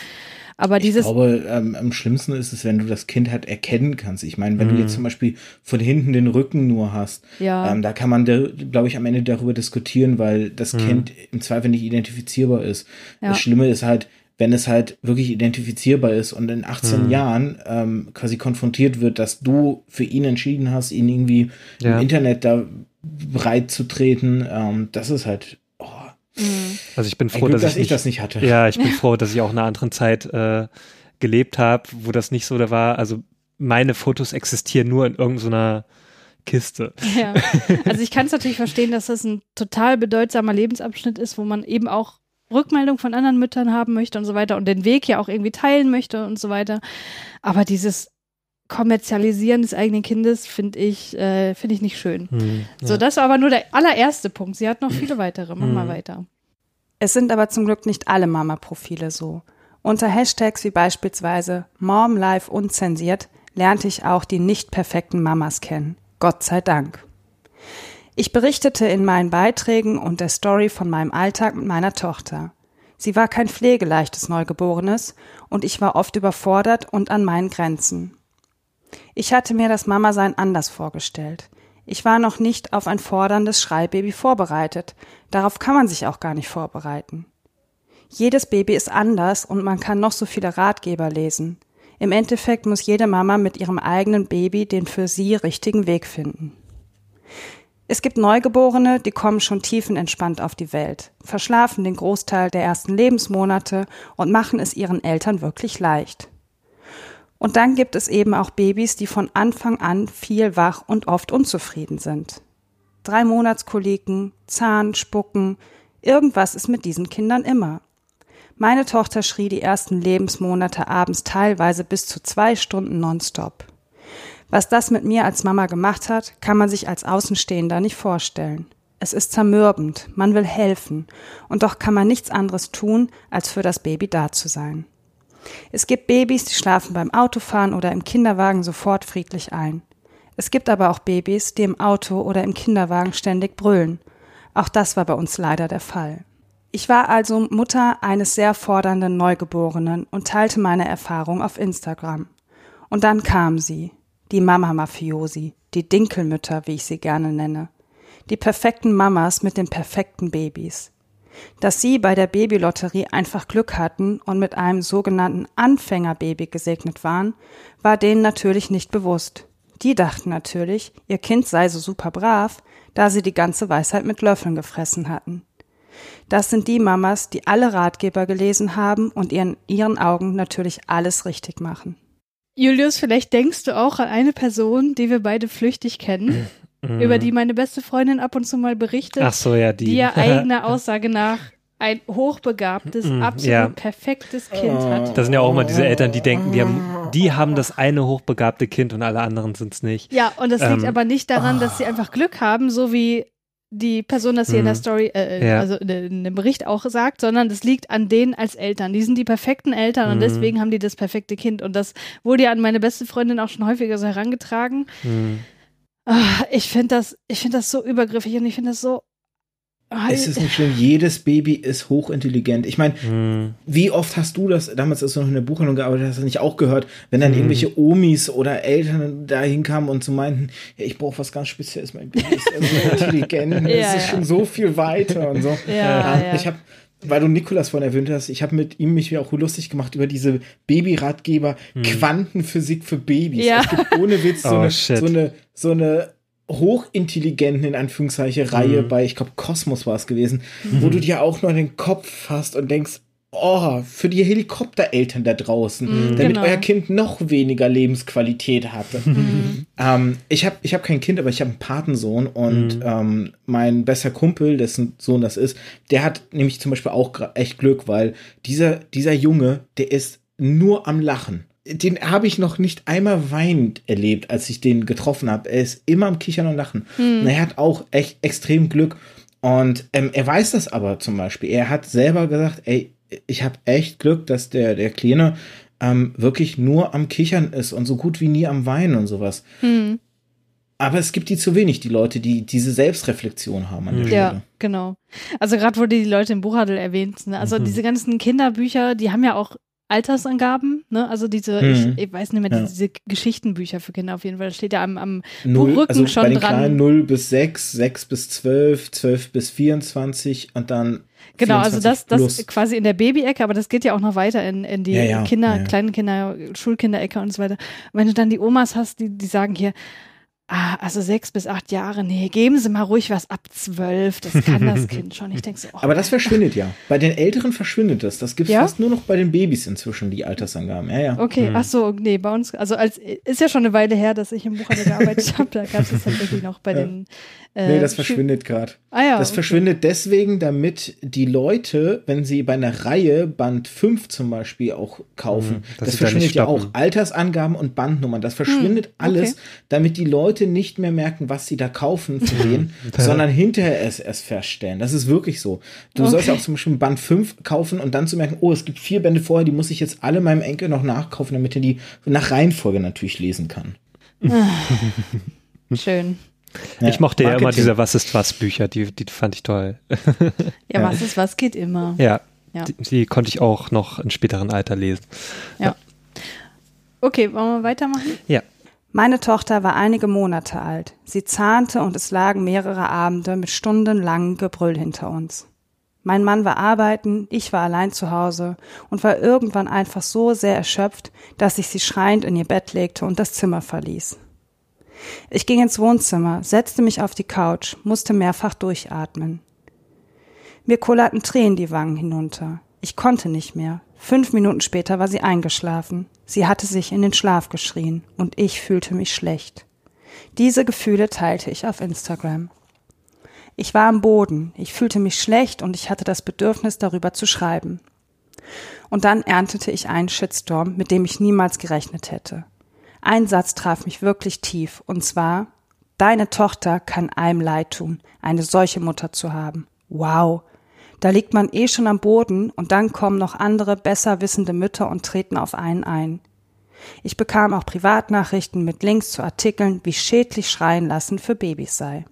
Aber dieses. Ich glaube, ähm, am schlimmsten ist es, wenn du das Kind halt erkennen kannst. Ich meine, wenn mhm. du jetzt zum Beispiel von hinten den Rücken nur hast, ja. ähm, da kann man, glaube ich, am Ende darüber diskutieren, weil das mhm. Kind im Zweifel nicht identifizierbar ist. Ja. Das Schlimme ist halt, wenn es halt wirklich identifizierbar ist und in 18 mhm. Jahren ähm, quasi konfrontiert wird, dass du für ihn entschieden hast, ihn irgendwie ja. im Internet da breit zu treten, ähm, das ist halt Mhm. Also ich bin froh, Glück, dass, dass ich, nicht, das nicht hatte. Ja, ich bin froh, dass ich auch in einer anderen Zeit äh, gelebt habe, wo das nicht so da war. Also meine Fotos existieren nur in irgendeiner Kiste. Ja. Also ich kann es natürlich verstehen, dass das ein total bedeutsamer Lebensabschnitt ist, wo man eben auch Rückmeldung von anderen Müttern haben möchte und so weiter und den Weg ja auch irgendwie teilen möchte und so weiter. Aber dieses Kommerzialisieren des eigenen Kindes finde ich, äh, finde ich nicht schön. Hm, ja. So, das war aber nur der allererste Punkt. Sie hat noch viele weitere. Mach hm. mal weiter. Es sind aber zum Glück nicht alle Mama-Profile so. Unter Hashtags wie beispielsweise Mom Life unzensiert lernte ich auch die nicht perfekten Mamas kennen. Gott sei Dank. Ich berichtete in meinen Beiträgen und der Story von meinem Alltag mit meiner Tochter. Sie war kein pflegeleichtes Neugeborenes und ich war oft überfordert und an meinen Grenzen. Ich hatte mir das Mama-Sein anders vorgestellt. Ich war noch nicht auf ein forderndes Schreibaby vorbereitet. Darauf kann man sich auch gar nicht vorbereiten. Jedes Baby ist anders und man kann noch so viele Ratgeber lesen. Im Endeffekt muss jede Mama mit ihrem eigenen Baby den für sie richtigen Weg finden. Es gibt Neugeborene, die kommen schon tiefenentspannt auf die Welt, verschlafen den Großteil der ersten Lebensmonate und machen es ihren Eltern wirklich leicht. Und dann gibt es eben auch Babys, die von Anfang an viel wach und oft unzufrieden sind. Drei Monatskoliken, Zahn, Spucken, irgendwas ist mit diesen Kindern immer. Meine Tochter schrie die ersten Lebensmonate abends teilweise bis zu zwei Stunden nonstop. Was das mit mir als Mama gemacht hat, kann man sich als Außenstehender nicht vorstellen. Es ist zermürbend, man will helfen, und doch kann man nichts anderes tun, als für das Baby da zu sein. Es gibt Babys, die schlafen beim Autofahren oder im Kinderwagen sofort friedlich ein. Es gibt aber auch Babys, die im Auto oder im Kinderwagen ständig brüllen. Auch das war bei uns leider der Fall. Ich war also Mutter eines sehr fordernden Neugeborenen und teilte meine Erfahrung auf Instagram. Und dann kam sie, die Mama-Mafiosi, die Dinkelmütter, wie ich sie gerne nenne. Die perfekten Mamas mit den perfekten Babys. Dass sie bei der Babylotterie einfach Glück hatten und mit einem sogenannten Anfängerbaby gesegnet waren, war denen natürlich nicht bewusst. Die dachten natürlich, ihr Kind sei so super brav, da sie die ganze Weisheit mit Löffeln gefressen hatten. Das sind die Mamas, die alle Ratgeber gelesen haben und in ihren Augen natürlich alles richtig machen. Julius, vielleicht denkst du auch an eine Person, die wir beide flüchtig kennen, über die meine beste Freundin ab und zu mal berichtet, Ach so, ja, die. die ja eigener Aussage nach ein hochbegabtes, Mhm, absolut ja. perfektes Kind hat. Das sind ja auch immer diese Eltern, die denken, die haben, die haben das eine hochbegabte Kind und alle anderen sind es nicht. Ja, und das liegt Ähm, aber nicht daran, dass sie einfach Glück haben, so wie die Person das hier in der Mhm. Story, äh, Ja. also in, in dem Bericht auch sagt, sondern das liegt an denen als Eltern. Die sind die perfekten Eltern und Mhm. deswegen haben die das perfekte Kind. Und das wurde ja an meine beste Freundin auch schon häufiger so herangetragen. Hm. Ah, ich finde das, ich finde das so übergriffig und ich finde das so. Ah, Es ist nicht schlimm, jedes Baby ist hochintelligent. Ich meine, Hm. wie oft hast du das, damals als du noch in der Buchhandlung gearbeitet hast, nicht auch gehört, wenn dann Mhm. irgendwelche Omis oder Eltern da hinkamen und so meinten, ja, ich brauche was ganz Spezielles, mein Baby ist so intelligent, es Ja, ist ja. schon so viel weiter und so. Ja, ja. Ich habe weil du Nikolas vorhin erwähnt hast, ich habe mit ihm mich auch lustig gemacht über diese Babyratgeber Quantenphysik für Babys. Ja. Es gibt ohne Witz so, Oh, eine, shit. so eine so eine hochintelligenten, in Anführungszeichen, Reihe Mhm. bei, ich glaube, Kosmos war es gewesen, wo du dir auch nur den Kopf fasst und denkst, oh, für die Helikoptereltern da draußen, Mhm, damit genau. euer Kind noch weniger Lebensqualität hatte. Mhm. ähm, ich habe ich hab kein Kind, aber ich habe einen Patensohn und ähm, mein bester Kumpel, dessen Sohn das ist, der hat nämlich zum Beispiel auch echt Glück, weil dieser, dieser Junge, der ist nur am Lachen. Den habe ich noch nicht einmal weinend erlebt, als ich den getroffen habe. Er ist immer am Kichern und Lachen. Und er hat auch echt extrem Glück. Und ähm, er weiß das aber zum Beispiel. Er hat selber gesagt, ey, ich habe echt Glück, dass der, der Kleine ähm, wirklich nur am Kichern ist und so gut wie nie am Weinen und sowas. Hm, Aber es gibt die zu wenig, die Leute, die diese Selbstreflexion haben an der ja, Stelle. genau. Also gerade wurde die Leute im Buchhandel erwähnt. Ne? Also Mhm. diese ganzen Kinderbücher, die haben ja auch Altersangaben, ne? Also diese, Mhm. ich, ich weiß nicht mehr, Ja. diese Geschichtenbücher für Kinder auf jeden Fall. Das steht ja am, am Null, Rücken also schon bei den dran. Kleinen 0 bis 6, 6 bis 12, 12 bis 24 und dann Genau, also das, 24 das plus. quasi in der Baby-Ecke, aber das geht ja auch noch weiter in, in die Ja, ja, Kinder, ja, ja. kleinen Kinder, Schulkinderecke und so weiter. Und wenn du dann die Omas hast, die, die sagen hier, ah, also sechs bis acht Jahre, nee, geben Sie mal ruhig was ab zwölf, das kann das Kind schon. Ich denke so, oh, Aber das verschwindet ja. Bei den Älteren verschwindet das. Das gibt es Ja? fast nur noch bei den Babys inzwischen, die Altersangaben. Ja, ja. Okay, ach so, nee, bei uns, also als ist ja schon eine Weile her, dass ich im Buchhandel gearbeitet habe, da gab es das tatsächlich noch bei Ja. den äh, Nee, das verschwindet gerade. Ah ja, Das okay. verschwindet deswegen, damit die Leute, wenn sie bei einer Reihe Band 5 zum Beispiel auch kaufen, Mhm, das da verschwindet nicht ja auch. Altersangaben und Bandnummern. Das verschwindet Hm, alles, okay. damit die Leute nicht mehr merken, was sie da kaufen für wen, sondern hinterher es erst feststellen. Das ist wirklich so. Du sollst ja Okay. auch zum Beispiel Band 5 kaufen und dann zu merken, oh, es gibt vier Bände vorher, die muss ich jetzt alle meinem Enkel noch nachkaufen, damit er die nach Reihenfolge natürlich lesen kann. Schön. Ja, ich mochte ja immer Marketing. diese Was ist was Bücher, die, die fand ich toll. Ja, was ist, was geht immer. ja, Ja. Die, die konnte ich auch noch in späteren Alter lesen. Ja. Okay, wollen wir weitermachen? Ja. Meine Tochter war einige Monate alt. Sie zahnte und es lagen mehrere Abende mit stundenlangem Gebrüll hinter uns. Mein Mann war arbeiten, ich war allein zu Hause und war irgendwann einfach so sehr erschöpft, dass ich sie schreiend in ihr Bett legte und das Zimmer verließ. Ich ging ins Wohnzimmer, setzte mich auf die Couch, musste mehrfach durchatmen. Mir kullerten Tränen die Wangen hinunter. Ich konnte nicht mehr. Fünf Minuten später war sie eingeschlafen. Sie hatte sich in den Schlaf geschrien und ich fühlte mich schlecht. Diese Gefühle teilte ich auf Instagram. Ich war am Boden, ich fühlte mich schlecht und ich hatte das Bedürfnis, darüber zu schreiben. Und dann erntete ich einen Shitstorm, mit dem ich niemals gerechnet hätte. Ein Satz traf mich wirklich tief, und zwar, deine Tochter kann einem leid tun, eine solche Mutter zu haben. Wow. Da liegt man eh schon am Boden und dann kommen noch andere besser wissende Mütter und treten auf einen ein. Ich bekam auch Privatnachrichten mit Links zu Artikeln, wie schädlich Schreien lassen für Babys sei.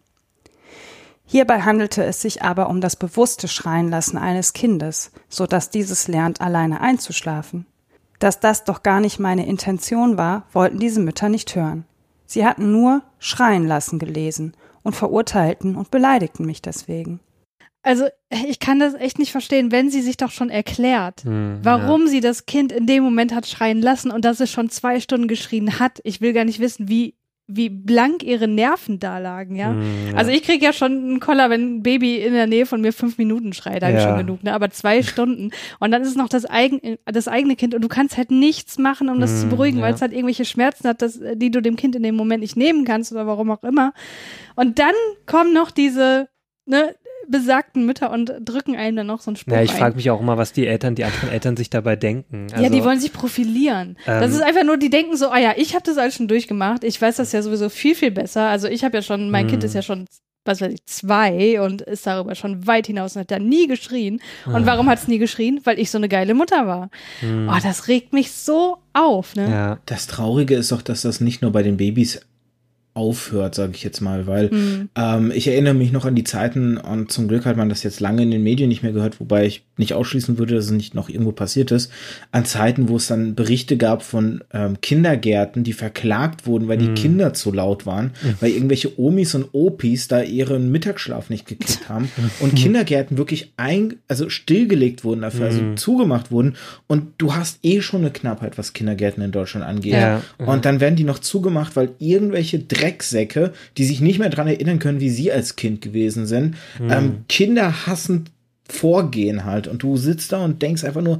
Hierbei handelte es sich aber um das bewusste Schreienlassen eines Kindes, so dass dieses lernt, alleine einzuschlafen. Dass das doch gar nicht meine Intention war, wollten diese Mütter nicht hören. Sie hatten nur Schreien lassen gelesen und verurteilten und beleidigten mich deswegen. Also ich kann das echt nicht verstehen, wenn sie sich doch schon erklärt, Hm, warum sie das Kind in dem Moment hat schreien lassen und dass es schon zwei Stunden geschrien hat. Ich will gar nicht wissen, wie wie blank ihre Nerven da lagen, ja. Hm, ja. Also ich krieg ja schon einen Koller, wenn ein Baby in der Nähe von mir fünf Minuten schreit, da habe ich Ja. schon genug, ne? Aber zwei Stunden und dann ist es noch das, eigen, das eigene Kind und du kannst halt nichts machen, um das zu Hm, beruhigen, weil ja. es halt irgendwelche Schmerzen hat, dass, die du dem Kind in dem Moment nicht nehmen kannst oder warum auch immer. Und dann kommen noch diese ne, besagten Mütter und drücken einem dann noch so einen Spruch Ja, ich frage mich auch immer, was die Eltern, die anderen Eltern sich dabei denken. Also, ja, die wollen sich profilieren. das Ähm, ist einfach nur, die denken so, ah ja, ich habe das alles schon durchgemacht. Ich weiß das ja sowieso viel, viel besser. Also ich habe ja schon, mein Kind Hm. ist ja schon, was weiß ich, zwei und ist darüber schon weit hinaus und hat da nie geschrien. Und warum hat es nie geschrien? Weil ich so eine geile Mutter war. hm, Oh, das regt mich so auf, ne? ja. Das Traurige ist doch, dass das nicht nur bei den Babys aufhört, sage ich jetzt mal, weil Hm. ähm, ich erinnere mich noch an die Zeiten und zum Glück hat man das jetzt lange in den Medien nicht mehr gehört, wobei ich nicht ausschließen würde, dass es nicht noch irgendwo passiert ist, an Zeiten, wo es dann Berichte gab von ähm, Kindergärten, die verklagt wurden, weil die Kinder zu laut waren, weil irgendwelche Omis und Opis da ihren Mittagsschlaf nicht gekriegt haben und Kindergärten wirklich ein, also stillgelegt wurden dafür, also zugemacht wurden und du hast eh schon eine Knappheit, was Kindergärten in Deutschland angeht. Ja. Und dann werden die noch zugemacht, weil irgendwelche Drecksäcke, die sich nicht mehr dran erinnern können, wie sie als Kind gewesen sind, ähm, Kinder hassend vorgehen halt. Und du sitzt da und denkst einfach nur,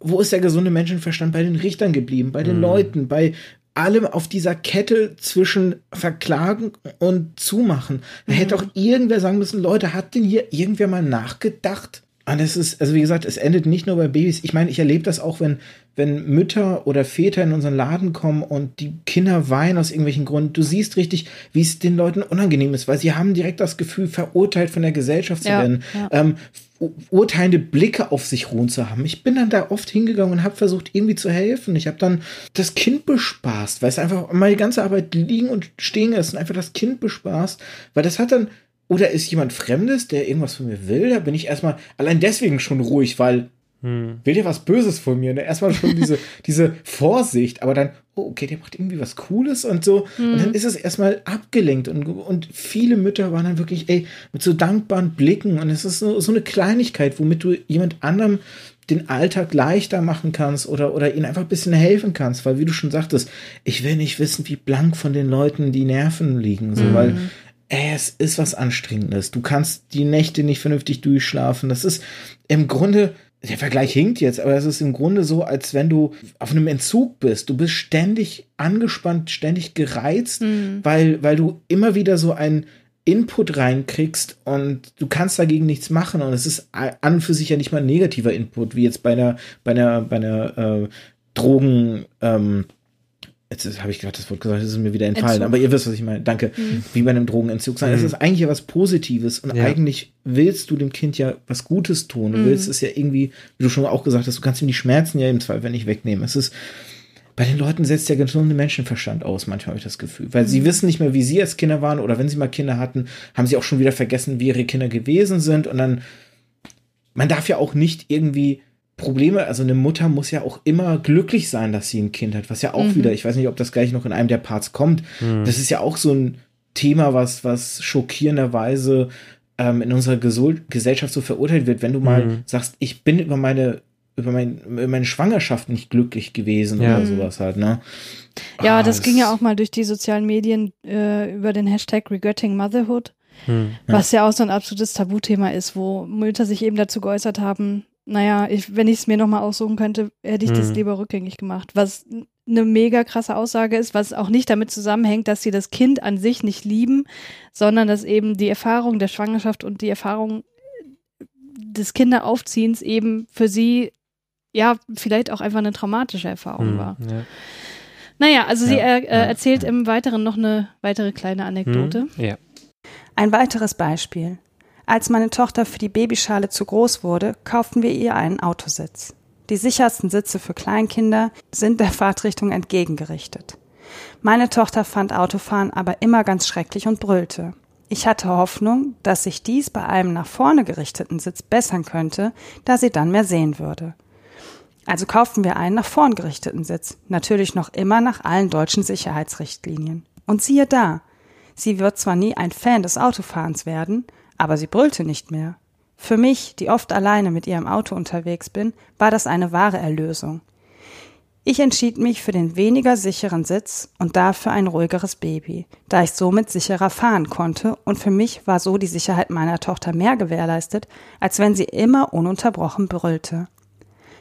wo ist der gesunde Menschenverstand bei den Richtern geblieben, bei den Leuten, bei allem auf dieser Kette zwischen Verklagen und Zumachen. Da hätte auch irgendwer sagen müssen, Leute, hat denn hier irgendwer mal nachgedacht? Und es ist, also wie gesagt, es endet nicht nur bei Babys. Ich meine, ich erlebe das auch, wenn, wenn Mütter oder Väter in unseren Laden kommen und die Kinder weinen aus irgendwelchen Gründen. Du siehst richtig, wie es den Leuten unangenehm ist, weil sie haben direkt das Gefühl, verurteilt von der Gesellschaft zu Ja, werden, ja. ähm, urteilende Blicke auf sich ruhen zu haben. Ich bin dann da oft hingegangen und habe versucht, irgendwie zu helfen. Ich habe dann das Kind bespaßt, weil es einfach meine ganze Arbeit liegen und stehen ist und einfach das Kind bespaßt, weil das hat dann oder ist jemand Fremdes, der irgendwas von mir will? Da bin ich erstmal allein deswegen schon ruhig, weil Hm. will der was Böses von mir? Ne? Erstmal schon diese, diese Vorsicht, aber dann, oh, okay, der macht irgendwie was Cooles und so. Und dann ist es erstmal abgelenkt. Und, und viele Mütter waren dann wirklich, ey, mit so dankbaren Blicken. Und es ist so, so eine Kleinigkeit, womit du jemand anderem den Alltag leichter machen kannst oder, oder ihnen einfach ein bisschen helfen kannst. Weil, wie du schon sagtest, ich will nicht wissen, wie blank von den Leuten die Nerven liegen. So, weil ey, es ist was Anstrengendes. Du kannst die Nächte nicht vernünftig durchschlafen. Das ist im Grunde, der Vergleich hinkt jetzt, aber es ist im Grunde so, als wenn du auf einem Entzug bist. Du bist ständig angespannt, ständig gereizt, weil, weil du immer wieder so ein Input reinkriegst und du kannst dagegen nichts machen und es ist an und für sich ja nicht mal ein negativer Input, wie jetzt bei einer, bei einer, bei einer äh, Drogen, ähm, Jetzt habe ich gerade das Wort gesagt, das ist mir wieder entfallen, Entzug. aber ihr wisst, was ich meine. Danke. Wie bei einem Drogenentzug sein. Es ist eigentlich ja was Positives und Ja. eigentlich willst du dem Kind ja was Gutes tun. Du willst es ja irgendwie, wie du schon auch gesagt hast, du kannst ihm die Schmerzen ja im Zweifel nicht wegnehmen. Es ist, bei den Leuten setzt ja gesunde Menschenverstand aus, manchmal habe ich das Gefühl. Weil sie wissen nicht mehr, wie sie als Kinder waren oder wenn sie mal Kinder hatten, haben sie auch schon wieder vergessen, wie ihre Kinder gewesen sind und dann, man darf ja auch nicht irgendwie Probleme, also eine Mutter muss ja auch immer glücklich sein, dass sie ein Kind hat, was ja auch wieder, ich weiß nicht, ob das gleich noch in einem der Parts kommt, das ist ja auch so ein Thema, was, was schockierenderweise ähm, in unserer Gesol Gesellschaft so verurteilt wird, wenn du mal sagst, ich bin über meine über, mein, über meine Schwangerschaft nicht glücklich gewesen Ja. oder sowas halt, ne? Ja, Ah, das ging ja auch mal durch die sozialen Medien äh, über den Hashtag Regretting Motherhood, Hm. was ja auch so ein absolutes Tabuthema ist, wo Mütter sich eben dazu geäußert haben, naja, ich, wenn ich es mir nochmal aussuchen könnte, hätte ich das Hm. lieber rückgängig gemacht. Was eine mega krasse Aussage ist, was auch nicht damit zusammenhängt, dass sie das Kind an sich nicht lieben, sondern dass eben die Erfahrung der Schwangerschaft und die Erfahrung des Kinderaufziehens eben für sie ja vielleicht auch einfach eine traumatische Erfahrung Hm. war. Ja. Naja, also sie Ja, er, äh, ja, erzählt ja. im Weiteren noch eine weitere kleine Anekdote. Hm. Ja. Ein weiteres Beispiel. Als meine Tochter für die Babyschale zu groß wurde, kauften wir ihr einen Autositz. Die sichersten Sitze für Kleinkinder sind der Fahrtrichtung entgegengerichtet. Meine Tochter fand Autofahren aber immer ganz schrecklich und brüllte. Ich hatte Hoffnung, dass sich dies bei einem nach vorne gerichteten Sitz bessern könnte, da sie dann mehr sehen würde. Also kauften wir einen nach vorn gerichteten Sitz, natürlich noch immer nach allen deutschen Sicherheitsrichtlinien. Und siehe da, sie wird zwar nie ein Fan des Autofahrens werden, aber sie brüllte nicht mehr. Für mich, die oft alleine mit ihrem Auto unterwegs bin, war das eine wahre Erlösung. Ich entschied mich für den weniger sicheren Sitz und dafür ein ruhigeres Baby, da ich somit sicherer fahren konnte und für mich war so die Sicherheit meiner Tochter mehr gewährleistet, als wenn sie immer ununterbrochen brüllte.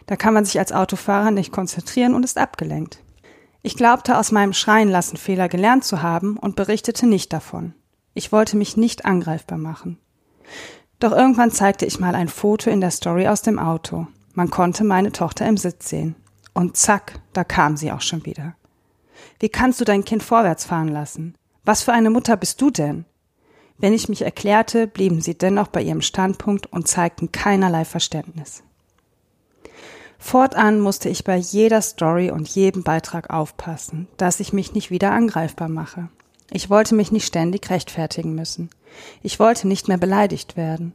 Da kann man sich als Autofahrer nicht konzentrieren und ist abgelenkt. Ich glaubte aus meinem Schreienlassen Fehler gelernt zu haben und berichtete nicht davon. Ich wollte mich nicht angreifbar machen. Doch irgendwann zeigte ich mal ein Foto in der Story aus dem Auto. Man konnte meine Tochter im Sitz sehen. Und zack, da kam sie auch schon wieder. Wie kannst du dein Kind vorwärts fahren lassen? Was für eine Mutter bist du denn? Wenn ich mich erklärte, blieben sie dennoch bei ihrem Standpunkt und zeigten keinerlei Verständnis. Fortan musste ich bei jeder Story und jedem Beitrag aufpassen, dass ich mich nicht wieder angreifbar mache. Ich wollte mich nicht ständig rechtfertigen müssen. Ich wollte nicht mehr beleidigt werden.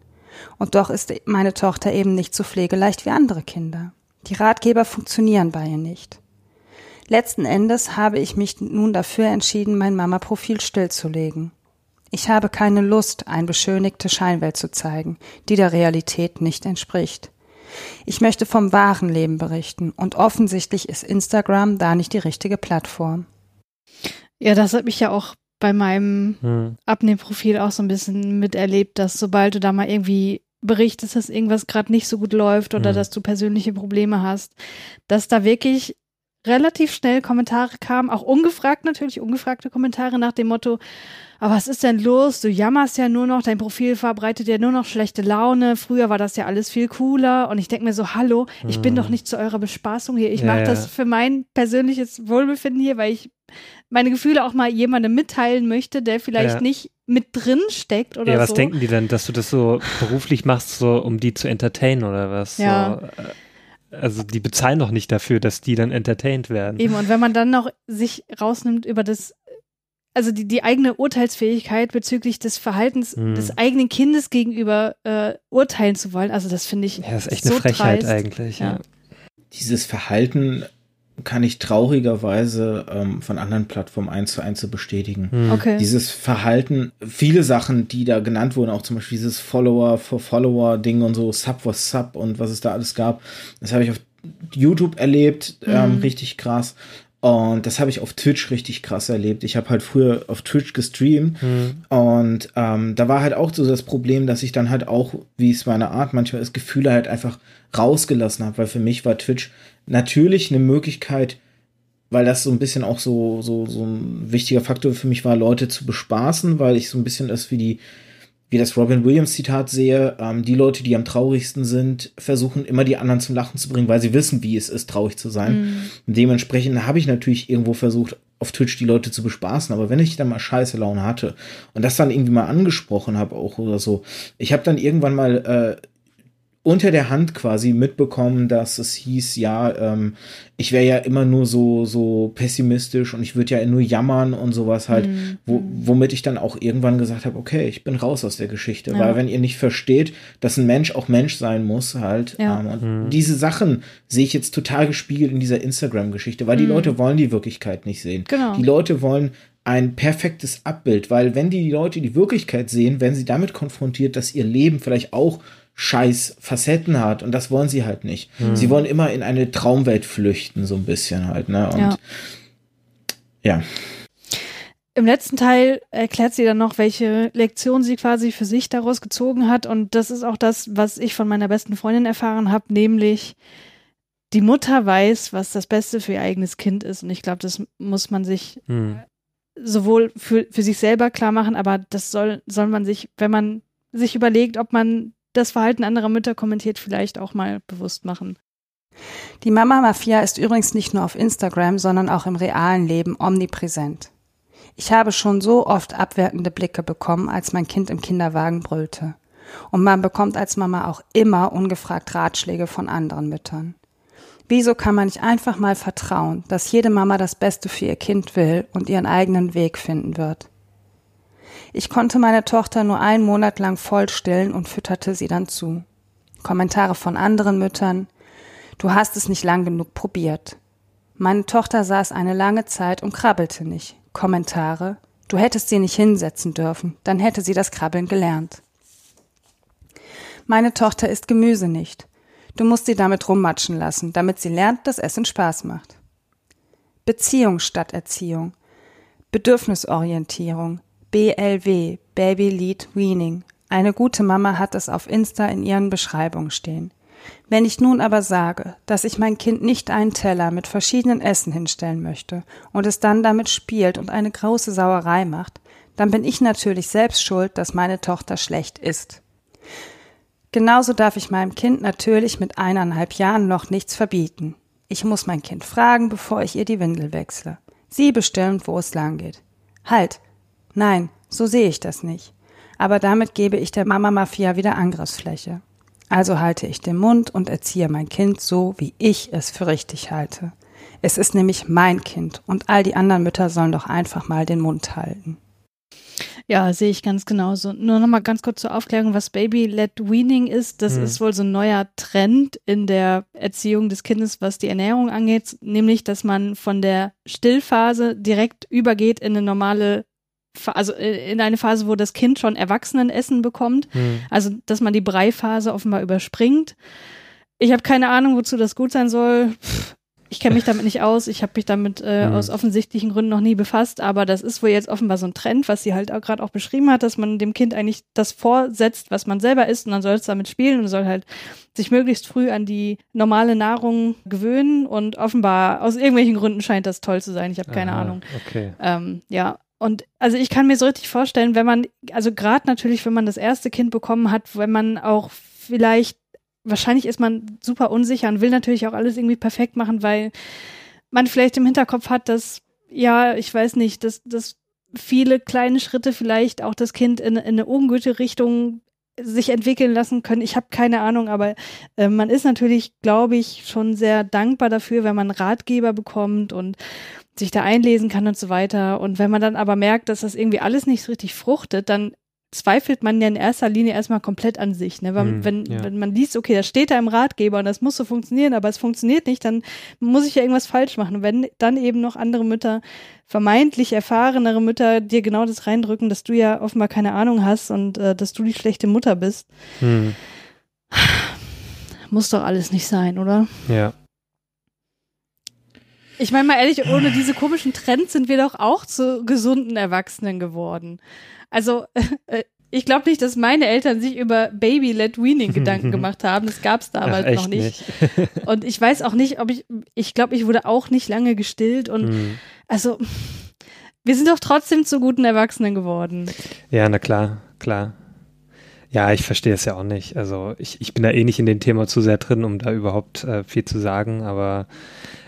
Und doch ist meine Tochter eben nicht so pflegeleicht wie andere Kinder. Die Ratgeber funktionieren bei ihr nicht. Letzten Endes habe ich mich nun dafür entschieden, mein Mama-Profil stillzulegen. Ich habe keine Lust, eine beschönigte Scheinwelt zu zeigen, die der Realität nicht entspricht. Ich möchte vom wahren Leben berichten und offensichtlich ist Instagram da nicht die richtige Plattform. Ja, das hat mich ja auch bei meinem hm. Abnehmprofil auch so ein bisschen miterlebt, dass sobald du da mal irgendwie berichtest, dass irgendwas gerade nicht so gut läuft oder mhm. dass du persönliche Probleme hast, dass da wirklich relativ schnell Kommentare kamen, auch ungefragt natürlich, ungefragte Kommentare nach dem Motto, aber was ist denn los? Du jammerst ja nur noch, dein Profil verbreitet ja nur noch schlechte Laune. Früher war das ja alles viel cooler. Und ich denke mir so, hallo, ich bin doch mhm. nicht zu eurer Bespaßung hier. Ich ja, mache das für mein persönliches Wohlbefinden hier, weil ich meine Gefühle auch mal jemandem mitteilen möchte, der vielleicht ja. nicht mit drin steckt oder ja, was so. denken die denn, dass du das so beruflich machst, so um die zu entertainen oder was? Ja. So, äh, also die bezahlen doch nicht dafür, dass die dann entertained werden. Eben, und wenn man dann noch sich rausnimmt über das, also die, die eigene Urteilsfähigkeit bezüglich des Verhaltens hm. des eigenen Kindes gegenüber äh, urteilen zu wollen, also das finde ich. Ja, das ist echt so eine Frechheit dreist. eigentlich. Ja. ja. Dieses Verhalten kann ich traurigerweise ähm, von anderen Plattformen eins zu eins zu bestätigen. Hm. Okay. Dieses Verhalten, viele Sachen, die da genannt wurden, auch zum Beispiel dieses Follower for Follower Ding und so, Sub for Sub und was es da alles gab, das habe ich auf YouTube erlebt, ähm, mhm. richtig krass. Und das habe ich auf Twitch richtig krass erlebt. Ich habe halt früher auf Twitch gestreamt mhm. und ähm, da war halt auch so das Problem, dass ich dann halt auch, wie es meine Art manchmal ist, Gefühle halt einfach rausgelassen habe, weil für mich war Twitch natürlich eine Möglichkeit, weil das so ein bisschen auch so, so, so ein wichtiger Faktor für mich war, Leute zu bespaßen, weil ich so ein bisschen das wie die, wie das Robin Williams Zitat sehe, ähm, die Leute, die am traurigsten sind, versuchen immer die anderen zum Lachen zu bringen, weil sie wissen, wie es ist, traurig zu sein. Mhm. Und dementsprechend habe ich natürlich irgendwo versucht, auf Twitch die Leute zu bespaßen, aber wenn ich dann mal scheiße Laune hatte und das dann irgendwie mal angesprochen habe auch oder so, ich habe dann irgendwann mal äh, unter der Hand quasi mitbekommen, dass es hieß, ja, ähm, ich wäre ja immer nur so so pessimistisch und ich würde ja nur jammern und sowas halt, mhm. wo, womit ich dann auch irgendwann gesagt habe, okay, ich bin raus aus der Geschichte, ja. weil wenn ihr nicht versteht, dass ein Mensch auch Mensch sein muss halt, ja. ähm, mhm. diese Sachen sehe ich jetzt total gespiegelt in dieser Instagram-Geschichte, weil mhm. die Leute wollen die Wirklichkeit nicht sehen. Genau. Die Leute wollen ein perfektes Abbild, weil wenn die Leute die Wirklichkeit sehen, werden sie damit konfrontiert, dass ihr Leben vielleicht auch scheiß Facetten hat und das wollen sie halt nicht. Mhm. Sie wollen immer in eine Traumwelt flüchten, so ein bisschen halt, ne? Und ja. ja. Im letzten Teil erklärt sie dann noch, welche Lektion sie quasi für sich daraus gezogen hat. Und das ist auch das, was ich von meiner besten Freundin erfahren habe, nämlich die Mutter weiß, was das Beste für ihr eigenes Kind ist. Und ich glaube, das muss man sich hm. sowohl für, für sich selber klar machen, aber das soll, soll man sich, wenn man sich überlegt, ob man das Verhalten anderer Mütter kommentiert, vielleicht auch mal bewusst machen. Die Mama-Mafia ist übrigens nicht nur auf Instagram, sondern auch im realen Leben omnipräsent. Ich habe schon so oft abwertende Blicke bekommen, als mein Kind im Kinderwagen brüllte. Und man bekommt als Mama auch immer ungefragt Ratschläge von anderen Müttern. Wieso kann man nicht einfach mal vertrauen, dass jede Mama das Beste für ihr Kind will und ihren eigenen Weg finden wird? Ich konnte meine Tochter nur einen Monat lang voll stillen und fütterte sie dann zu. Kommentare von anderen Müttern. Du hast es nicht lang genug probiert. Meine Tochter saß eine lange Zeit und krabbelte nicht. Kommentare. Du hättest sie nicht hinsetzen dürfen, dann hätte sie das Krabbeln gelernt. Meine Tochter isst Gemüse nicht. Du musst sie damit rummatschen lassen, damit sie lernt, dass Essen Spaß macht. Beziehung statt Erziehung. Bedürfnisorientierung. BLW, Baby Lead Weaning. Eine gute Mama hat es auf Insta in ihren Beschreibungen stehen. Wenn ich nun aber sage, dass ich mein Kind nicht einen Teller mit verschiedenen Essen hinstellen möchte und es dann damit spielt und eine große Sauerei macht, dann bin ich natürlich selbst schuld, dass meine Tochter schlecht ist. Genauso darf ich meinem Kind natürlich mit eineinhalb Jahren noch nichts verbieten. Ich muss mein Kind fragen, bevor ich ihr die Windel wechsle. Sie bestimmt, wo es lang geht. Halt. Nein, so sehe ich das nicht. Aber damit gebe ich der Mama-Mafia wieder Angriffsfläche. Also halte ich den Mund und erziehe mein Kind so, wie ich es für richtig halte. Es ist nämlich mein Kind und all die anderen Mütter sollen doch einfach mal den Mund halten. Ja, sehe ich ganz genauso. Nur noch mal ganz kurz zur Aufklärung, was Baby-led Weaning ist. Das Hm. ist wohl so ein neuer Trend in der Erziehung des Kindes, was die Ernährung angeht, nämlich, dass man von der Stillphase direkt übergeht in eine normale, also äh, in eine Phase, wo das Kind schon Erwachsenenessen bekommt. Hm. Also, dass man die Breiphase offenbar überspringt. Ich habe keine Ahnung, wozu das gut sein soll. Ich kenne mich damit nicht aus. Ich habe mich damit äh, Mhm. aus offensichtlichen Gründen noch nie befasst. Aber das ist wohl jetzt offenbar so ein Trend, was sie halt auch gerade auch beschrieben hat, dass man dem Kind eigentlich das vorsetzt, was man selber isst und dann soll es damit spielen und soll halt sich möglichst früh an die normale Nahrung gewöhnen. Und offenbar aus irgendwelchen Gründen scheint das toll zu sein. Ich habe keine Ahnung. Okay. Ähm, ja, und also ich kann mir so richtig vorstellen, wenn man, also gerade natürlich, wenn man das erste Kind bekommen hat, wenn man auch vielleicht, wahrscheinlich ist man super unsicher und will natürlich auch alles irgendwie perfekt machen, weil man vielleicht im Hinterkopf hat, dass, ja, ich weiß nicht, dass, dass viele kleine Schritte vielleicht auch das Kind in, in eine ungute Richtung sich entwickeln lassen können. Ich habe keine Ahnung, aber äh, man ist natürlich, glaube ich, schon sehr dankbar dafür, wenn man Ratgeber bekommt und sich da einlesen kann und so weiter. Und wenn man dann aber merkt, dass das irgendwie alles nicht so richtig fruchtet, dann zweifelt man ja in erster Linie erstmal komplett an sich. Ne? Weil, Hm, wenn, ja. wenn man liest, okay, das steht da im Ratgeber und das muss so funktionieren, aber es funktioniert nicht, dann muss ich ja irgendwas falsch machen. Und wenn dann eben noch andere Mütter, vermeintlich erfahrenere Mütter, dir genau das reindrücken, dass du ja offenbar keine Ahnung hast und äh, dass du die schlechte Mutter bist, Hm. muss doch alles nicht sein, oder? Ja. Ich meine mal ehrlich, ohne diese komischen Trends sind wir doch auch zu gesunden Erwachsenen geworden. Also, äh, ich glaube nicht, dass meine Eltern sich über Baby-led Weaning Gedanken gemacht haben. Das gab es damals Ach, noch nicht. Und ich weiß auch nicht, ob ich, ich glaube, ich wurde auch nicht lange gestillt und Hm. also, wir sind doch trotzdem zu guten Erwachsenen geworden. Ja, na klar, klar. Ja, ich verstehe es ja auch nicht. Also ich, ich bin da eh nicht in dem Thema zu sehr drin, um da überhaupt äh, viel zu sagen, aber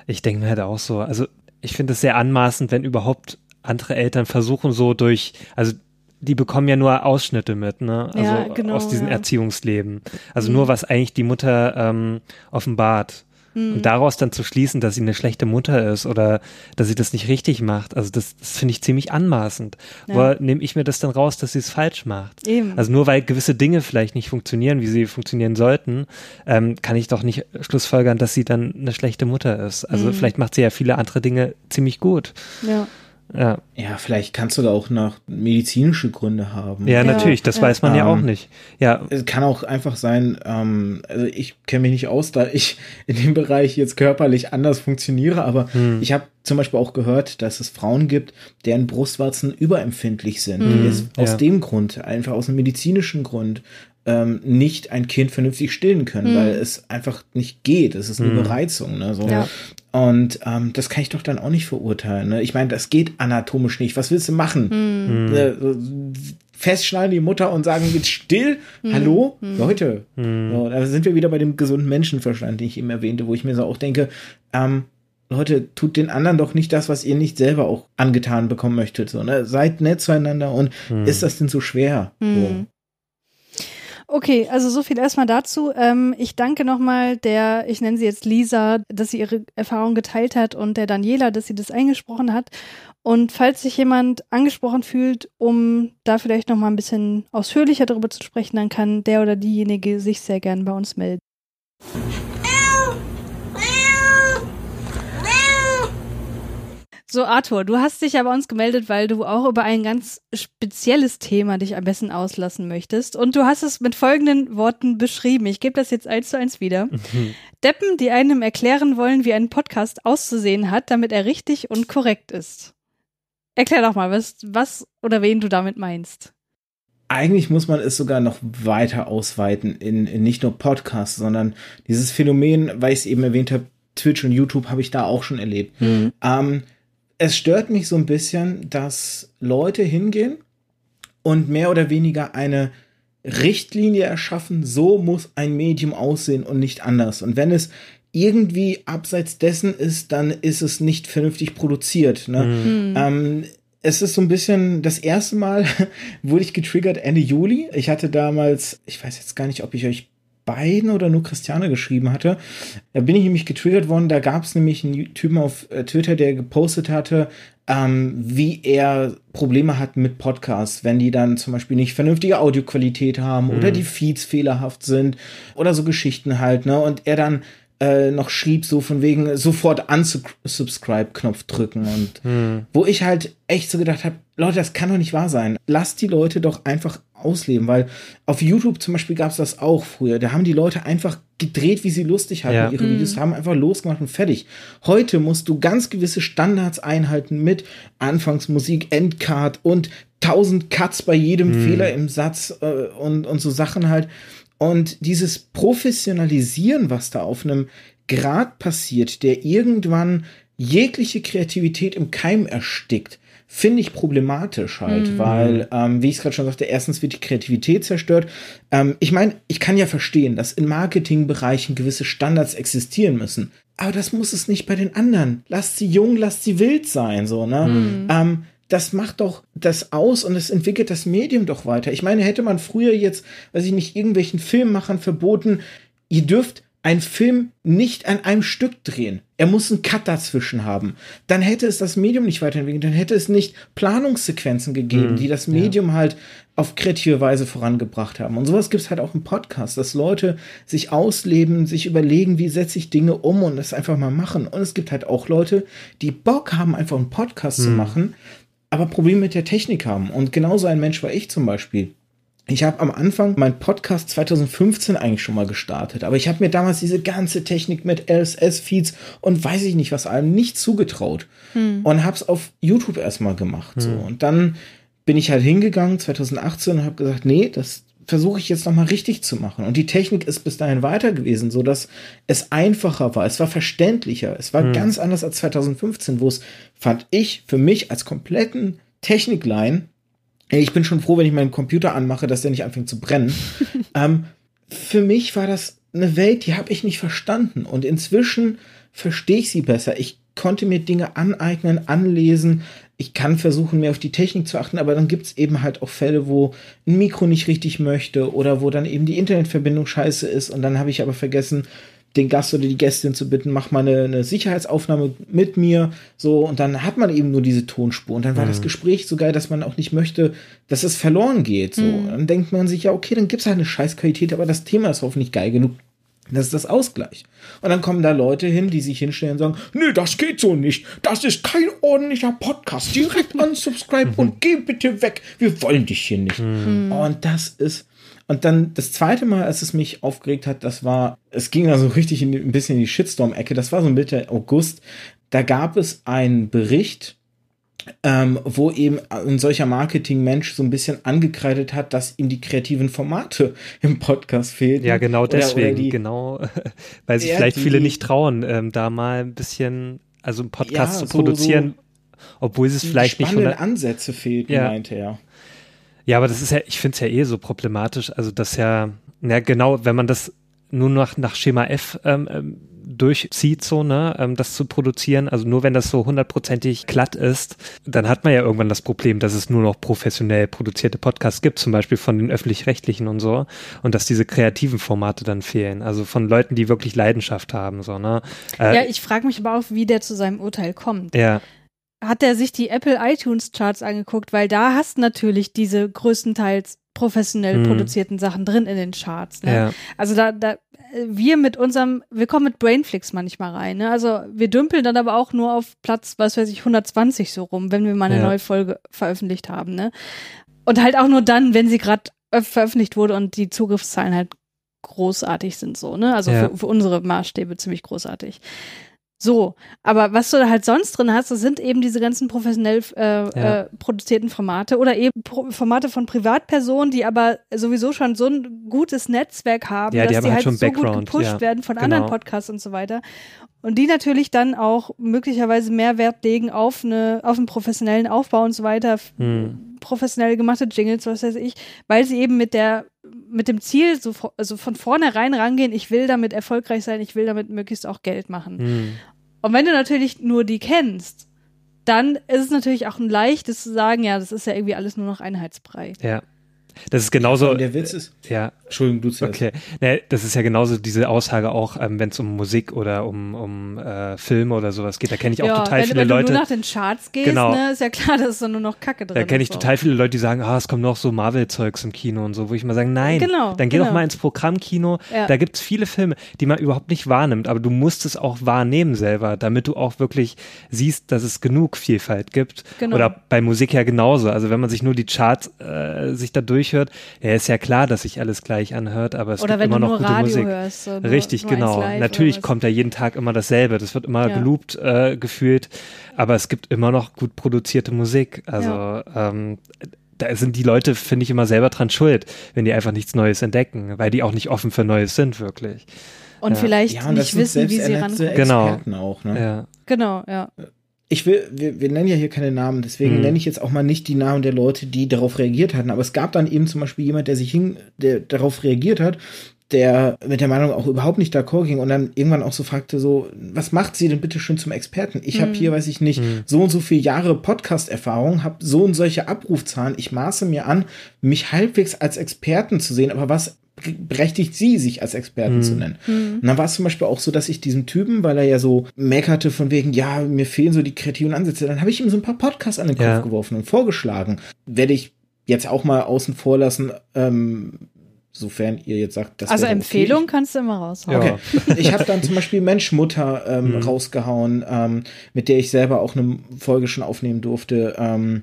ich denke mir halt auch so, also ich finde es sehr anmaßend, wenn überhaupt andere Eltern versuchen so durch, also die bekommen ja nur Ausschnitte mit, ne? Also Ja, genau, aus diesem ja. Erziehungsleben. Also Mhm. nur was eigentlich die Mutter ähm, offenbart. Hm. Und daraus dann zu schließen, dass sie eine schlechte Mutter ist oder dass sie das nicht richtig macht, also das, das finde ich ziemlich anmaßend. Ja. Woher nehme ich mir das dann raus, dass sie es falsch macht? Eben. Also nur weil gewisse Dinge vielleicht nicht funktionieren, wie sie funktionieren sollten, ähm, kann ich doch nicht schlussfolgern, dass sie dann eine schlechte Mutter ist. Also Mhm. vielleicht macht sie ja viele andere Dinge ziemlich gut. ja. Ja, Ja, vielleicht kannst du da auch noch medizinische Gründe haben. ja, natürlich, das ja. weiß man ja auch Ähm, nicht. Ja, Es kann auch einfach sein, ähm, also ich kenne mich nicht aus, da ich in dem Bereich jetzt körperlich anders funktioniere, aber Hm. ich habe zum Beispiel auch gehört, dass es Frauen gibt, deren Brustwarzen überempfindlich sind, die Hm, es aus ja. dem Grund, einfach aus einem medizinischen Grund, ähm, nicht ein Kind vernünftig stillen können, Hm. weil es einfach nicht geht. Es ist eine Hm. Bereizung. Ne, so. Ja. Und ähm, das kann ich doch dann auch nicht verurteilen. Ne? Ich meine, das geht anatomisch nicht. Was willst du machen? Hm. Hm. Äh, festschneiden die Mutter und sagen jetzt still. Hm. Hallo, Leute. Hm. So, da sind wir wieder bei dem gesunden Menschenverstand, den ich eben erwähnte, wo ich mir so auch denke, ähm, Leute, tut den anderen doch nicht das, was ihr nicht selber auch angetan bekommen möchtet. So, ne? Seid nett zueinander und Hm. ist das denn so schwer? So. Okay, also so viel erstmal dazu. Ähm, ich danke nochmal der, ich nenne sie jetzt Lisa, dass sie ihre Erfahrung geteilt hat und der Daniela, dass sie das eingesprochen hat. Und falls sich jemand angesprochen fühlt, um da vielleicht nochmal ein bisschen ausführlicher darüber zu sprechen, dann kann der oder diejenige sich sehr gern bei uns melden. So, Arthur, du hast dich ja bei uns gemeldet, weil du auch über ein ganz spezielles Thema dich am besten auslassen möchtest. Und du hast es mit folgenden Worten beschrieben. Ich gebe das jetzt eins zu eins wieder. Mhm. Deppen, die einem erklären wollen, wie ein Podcast auszusehen hat, damit er richtig und korrekt ist. Erklär doch mal, was, was oder wen du damit meinst. Eigentlich muss man es sogar noch weiter ausweiten in, in nicht nur Podcasts, sondern dieses Phänomen, weil ich es eben erwähnt habe, Twitch und YouTube habe ich da auch schon erlebt. Mhm. Ähm, es stört mich so ein bisschen, dass Leute hingehen und mehr oder weniger eine Richtlinie erschaffen, so muss ein Medium aussehen und nicht anders. Und wenn es irgendwie abseits dessen ist, dann ist es nicht vernünftig produziert. Ne? Mhm. Ähm, es ist so ein bisschen das erste Mal wurde ich getriggert Ende Juli. Ich hatte damals, ich weiß jetzt gar nicht, ob ich euch beiden oder nur Christiane geschrieben hatte. Da bin ich nämlich getriggert worden. Da gab es nämlich einen Typen auf äh, Twitter, der gepostet hatte, ähm, wie er Probleme hat mit Podcasts, wenn die dann zum Beispiel nicht vernünftige Audioqualität haben mhm. oder die Feeds fehlerhaft sind oder so Geschichten halt. Ne? Und er dann äh, noch schrieb, so von wegen sofort unsubscribe-Knopf drücken und hm. wo ich halt echt so gedacht habe, Leute, das kann doch nicht wahr sein. Lasst die Leute doch einfach ausleben, weil auf YouTube zum Beispiel gab es das auch früher. Da haben die Leute einfach gedreht, wie sie lustig hatten. Ja. Ihre mhm. Videos haben einfach losgemacht und fertig. Heute musst du ganz gewisse Standards einhalten mit Anfangsmusik, Endcard und tausend Cuts bei jedem mhm. Fehler im Satz äh, und, und so Sachen halt. Und dieses Professionalisieren, was da auf einem Grad passiert, der irgendwann jegliche Kreativität im Keim erstickt, finde ich problematisch halt, mhm. weil, ähm, wie ich es gerade schon sagte, erstens wird die Kreativität zerstört. Ähm, ich meine, ich kann ja verstehen, dass in Marketingbereichen gewisse Standards existieren müssen, aber das muss es nicht bei den anderen. Lasst sie jung, lasst sie wild sein, so, ne? Mhm. Ähm, das macht doch das aus und es entwickelt das Medium doch weiter. Ich meine, hätte man früher jetzt, weiß ich nicht, irgendwelchen Filmmachern verboten, ihr dürft einen Film nicht an einem Stück drehen. Er muss einen Cut dazwischen haben. Dann hätte es das Medium nicht weiterentwickelt, dann hätte es nicht Planungssequenzen gegeben, mhm, die das Medium ja. halt auf kreative Weise vorangebracht haben. Und sowas gibt es halt auch im Podcast, dass Leute sich ausleben, sich überlegen, wie setze ich Dinge um und das einfach mal machen. Und es gibt halt auch Leute, die Bock haben, einfach einen Podcast mhm. zu machen, aber Probleme mit der Technik haben. Und genauso ein Mensch war ich zum Beispiel. Ich habe am Anfang mein Podcast 2015 eigentlich schon mal gestartet, aber ich habe mir damals diese ganze Technik mit RSS-Feeds und weiß ich nicht was allem nicht zugetraut hm. und habe es auf YouTube erstmal gemacht. Hm. So. Und dann bin ich halt hingegangen 2018 und habe gesagt, nee, das versuche ich jetzt noch mal richtig zu machen. Und die Technik ist bis dahin weiter gewesen, so dass es einfacher war, es war verständlicher, es war hm. ganz anders als 2015, wo es fand ich für mich als kompletten Technikline ich bin schon froh, wenn ich meinen Computer anmache, dass der nicht anfängt zu brennen. ähm, für mich war das eine Welt, die habe ich nicht verstanden. Und inzwischen verstehe ich sie besser. Ich konnte mir Dinge aneignen, anlesen. Ich kann versuchen, mehr auf die Technik zu achten, aber dann gibt es eben halt auch Fälle, wo ein Mikro nicht richtig möchte oder wo dann eben die Internetverbindung scheiße ist und dann habe ich aber vergessen, den Gast oder die Gästin zu bitten, mach mal eine, eine, Sicherheitsaufnahme mit mir, so, und dann hat man eben nur diese Tonspur. Und dann war mhm. das Gespräch so geil, dass man auch nicht möchte, dass es verloren geht, so. Mhm. Dann denkt man sich, ja, okay, dann gibt's halt eine Scheißqualität, aber das Thema ist hoffentlich geil genug. Das ist das Ausgleich. Und dann kommen da Leute hin, die sich hinstellen und sagen, nee, das geht so nicht. Das ist kein ordentlicher Podcast. Direkt unsubscribe und geh bitte weg. Wir wollen dich hier nicht. Mhm. Und das ist, und dann das zweite Mal, als es mich aufgeregt hat, das war, es ging also richtig in, ein bisschen in die Shitstorm-Ecke, das war so Mitte August. Da gab es einen Bericht, ähm, wo eben ein solcher Marketing-Mensch so ein bisschen angekreidet hat, dass ihm die kreativen Formate im Podcast fehlen. Ja, genau deswegen, oder die, genau, weil sich vielleicht die, viele nicht trauen, ähm, da mal ein bisschen, also einen Podcast ja, zu produzieren, so, obwohl sie es vielleicht nicht. Spannende Ansätze fehlten, ja. meinte er. Ja, aber das ist ja, ich finde es ja eh so problematisch, also dass ja, na genau, wenn man das nur noch nach Schema F ähm, ähm, durchzieht, so, ne, ähm, das zu produzieren. Also nur wenn das so hundertprozentig glatt ist, dann hat man ja irgendwann das Problem, dass es nur noch professionell produzierte Podcasts gibt, zum Beispiel von den öffentlich-rechtlichen und so, und dass diese kreativen Formate dann fehlen. Also von Leuten, die wirklich Leidenschaft haben, so, ne. Äh, Ja, ich frage mich aber auch, wie der zu seinem Urteil kommt. ja, Hat er sich die Apple iTunes Charts angeguckt, weil da hast natürlich diese größtenteils professionell Mhm. produzierten Sachen drin in den Charts. Ne? ja, Also da, da, äh, wir mit unserem, wir kommen mit Brainflix manchmal rein. Ne? Also wir dümpeln dann aber auch nur auf Platz, was weiß ich, 120 so rum, wenn wir mal eine Ja. neue Folge veröffentlicht haben. Ne? Und halt auch nur dann, wenn sie gerade veröffentlicht wurde und die Zugriffszahlen halt großartig sind so, ne? Also Ja. für, für unsere Maßstäbe ziemlich großartig. So, aber was du da halt sonst drin hast, das sind eben diese ganzen professionell äh, Ja. äh, produzierten Formate oder eben Pro Formate von Privatpersonen, die aber sowieso schon so ein gutes Netzwerk haben, Ja, die dass haben die halt halt schon so gut Background, gepusht ja. werden von Genau. anderen Podcasts und so weiter. Und die natürlich dann auch möglicherweise mehr Wert legen auf eine, auf einen professionellen Aufbau und so weiter, Hm. Professionell gemachte Jingles, was weiß ich, weil sie eben mit der, mit dem Ziel so, also von vornherein rangehen, ich will damit erfolgreich sein, ich will damit möglichst auch Geld machen. hm. Und wenn du natürlich nur die kennst, dann ist es natürlich auch ein leichtes zu sagen, ja, das ist ja irgendwie alles nur noch Einheitsbrei. ja. Das ist genauso, Und der Witz ist, ja, Entschuldigung, du zuerst. Okay, ne, das ist ja genauso diese Aussage auch, ähm, wenn es um Musik oder um, um äh, Filme oder sowas geht. Da kenne ich auch ja, total wenn, viele wenn Leute. du nur nach den Charts gehst, Genau. ne, ist ja klar, dass da nur noch Kacke drin Da kenne ich total viele Leute, die sagen, ah, es kommt noch so Marvel-Zeugs im Kino und so, wo ich mal sage, nein, Genau, dann geh genau. doch mal ins Programmkino. Ja. Da gibt's viele Filme, die man überhaupt nicht wahrnimmt, aber du musst es auch wahrnehmen selber, damit du auch wirklich siehst, dass es genug Vielfalt gibt. Genau. Oder bei Musik ja genauso. Also wenn man sich nur die Charts äh, sich da durchhört, ja, ist ja klar, dass sich alles gleich anhört, aber es Oder gibt wenn immer du noch nur gute Radio Musik. hörst. So nur, Richtig, nur genau. Natürlich kommt da jeden Tag immer dasselbe. Das wird immer Ja. geloopt äh, gefühlt, aber es gibt immer noch gut produzierte Musik. Also Ja. ähm, da sind die Leute, finde ich, immer selber dran schuld, wenn die einfach nichts Neues entdecken, weil die auch nicht offen für Neues sind, wirklich. Und Ja. vielleicht Ja, und nicht wissen, wie sie rankommen. Genau. Auch, ne? Ja. Genau, ja. Ich will, wir, wir nennen ja hier keine Namen, deswegen Mhm. nenne ich jetzt auch mal nicht die Namen der Leute, die darauf reagiert hatten. Aber es gab dann eben zum Beispiel jemand, der sich hin, der darauf reagiert hat, der mit der Meinung auch überhaupt nicht d'accord ging und dann irgendwann auch so fragte so, was macht sie denn bitte schön zum Experten? Ich habe hier, weiß ich nicht, so und so viele Jahre Podcast-Erfahrung, habe so und solche Abrufzahlen. Ich maße mir an, mich halbwegs als Experten zu sehen, aber was berechtigt sie, sich als Experten zu nennen? Und dann war es zum Beispiel auch so, dass ich diesem Typen, weil er ja so meckerte von wegen, ja, mir fehlen so die kreativen Ansätze, dann habe ich ihm so ein paar Podcasts an den Kopf Ja. geworfen und vorgeschlagen. Werde ich jetzt auch mal außen vor lassen, ähm, sofern ihr jetzt sagt, das Also wäre okay. Empfehlung kannst du immer raushauen. Okay. Ich habe dann zum Beispiel Mensch Mutter ähm, Mhm. rausgehauen, ähm, mit der ich selber auch eine Folge schon aufnehmen durfte. Ähm,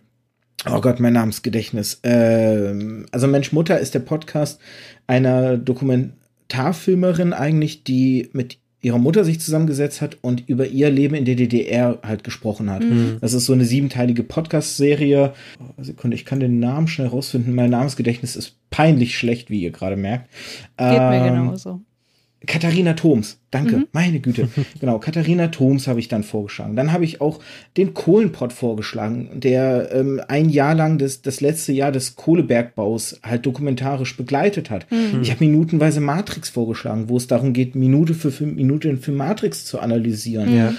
oh Gott, mein Namensgedächtnis. Ähm, also Mensch Mutter ist der Podcast einer Dokumentarfilmerin eigentlich, die mit ihrer Mutter sich zusammengesetzt hat und über ihr Leben in der DDR halt gesprochen hat. Mhm. Das ist so eine siebenteilige Podcast-Serie. Oh, Sekunde, ich kann den Namen schnell rausfinden. Mein Namensgedächtnis ist peinlich schlecht, wie ihr gerade merkt. Geht mir Ähm, genauso. Katharina Thoms, danke, Mhm. meine Güte. genau, Katharina Thoms habe ich dann vorgeschlagen. Dann habe ich auch den Kohlenpott vorgeschlagen, der ähm, ein Jahr lang das, das letzte Jahr des Kohlebergbaus halt dokumentarisch begleitet hat. Mhm. Ich habe minutenweise Matrix vorgeschlagen, wo es darum geht, Minute für Film, Minute für Matrix zu analysieren. Ja.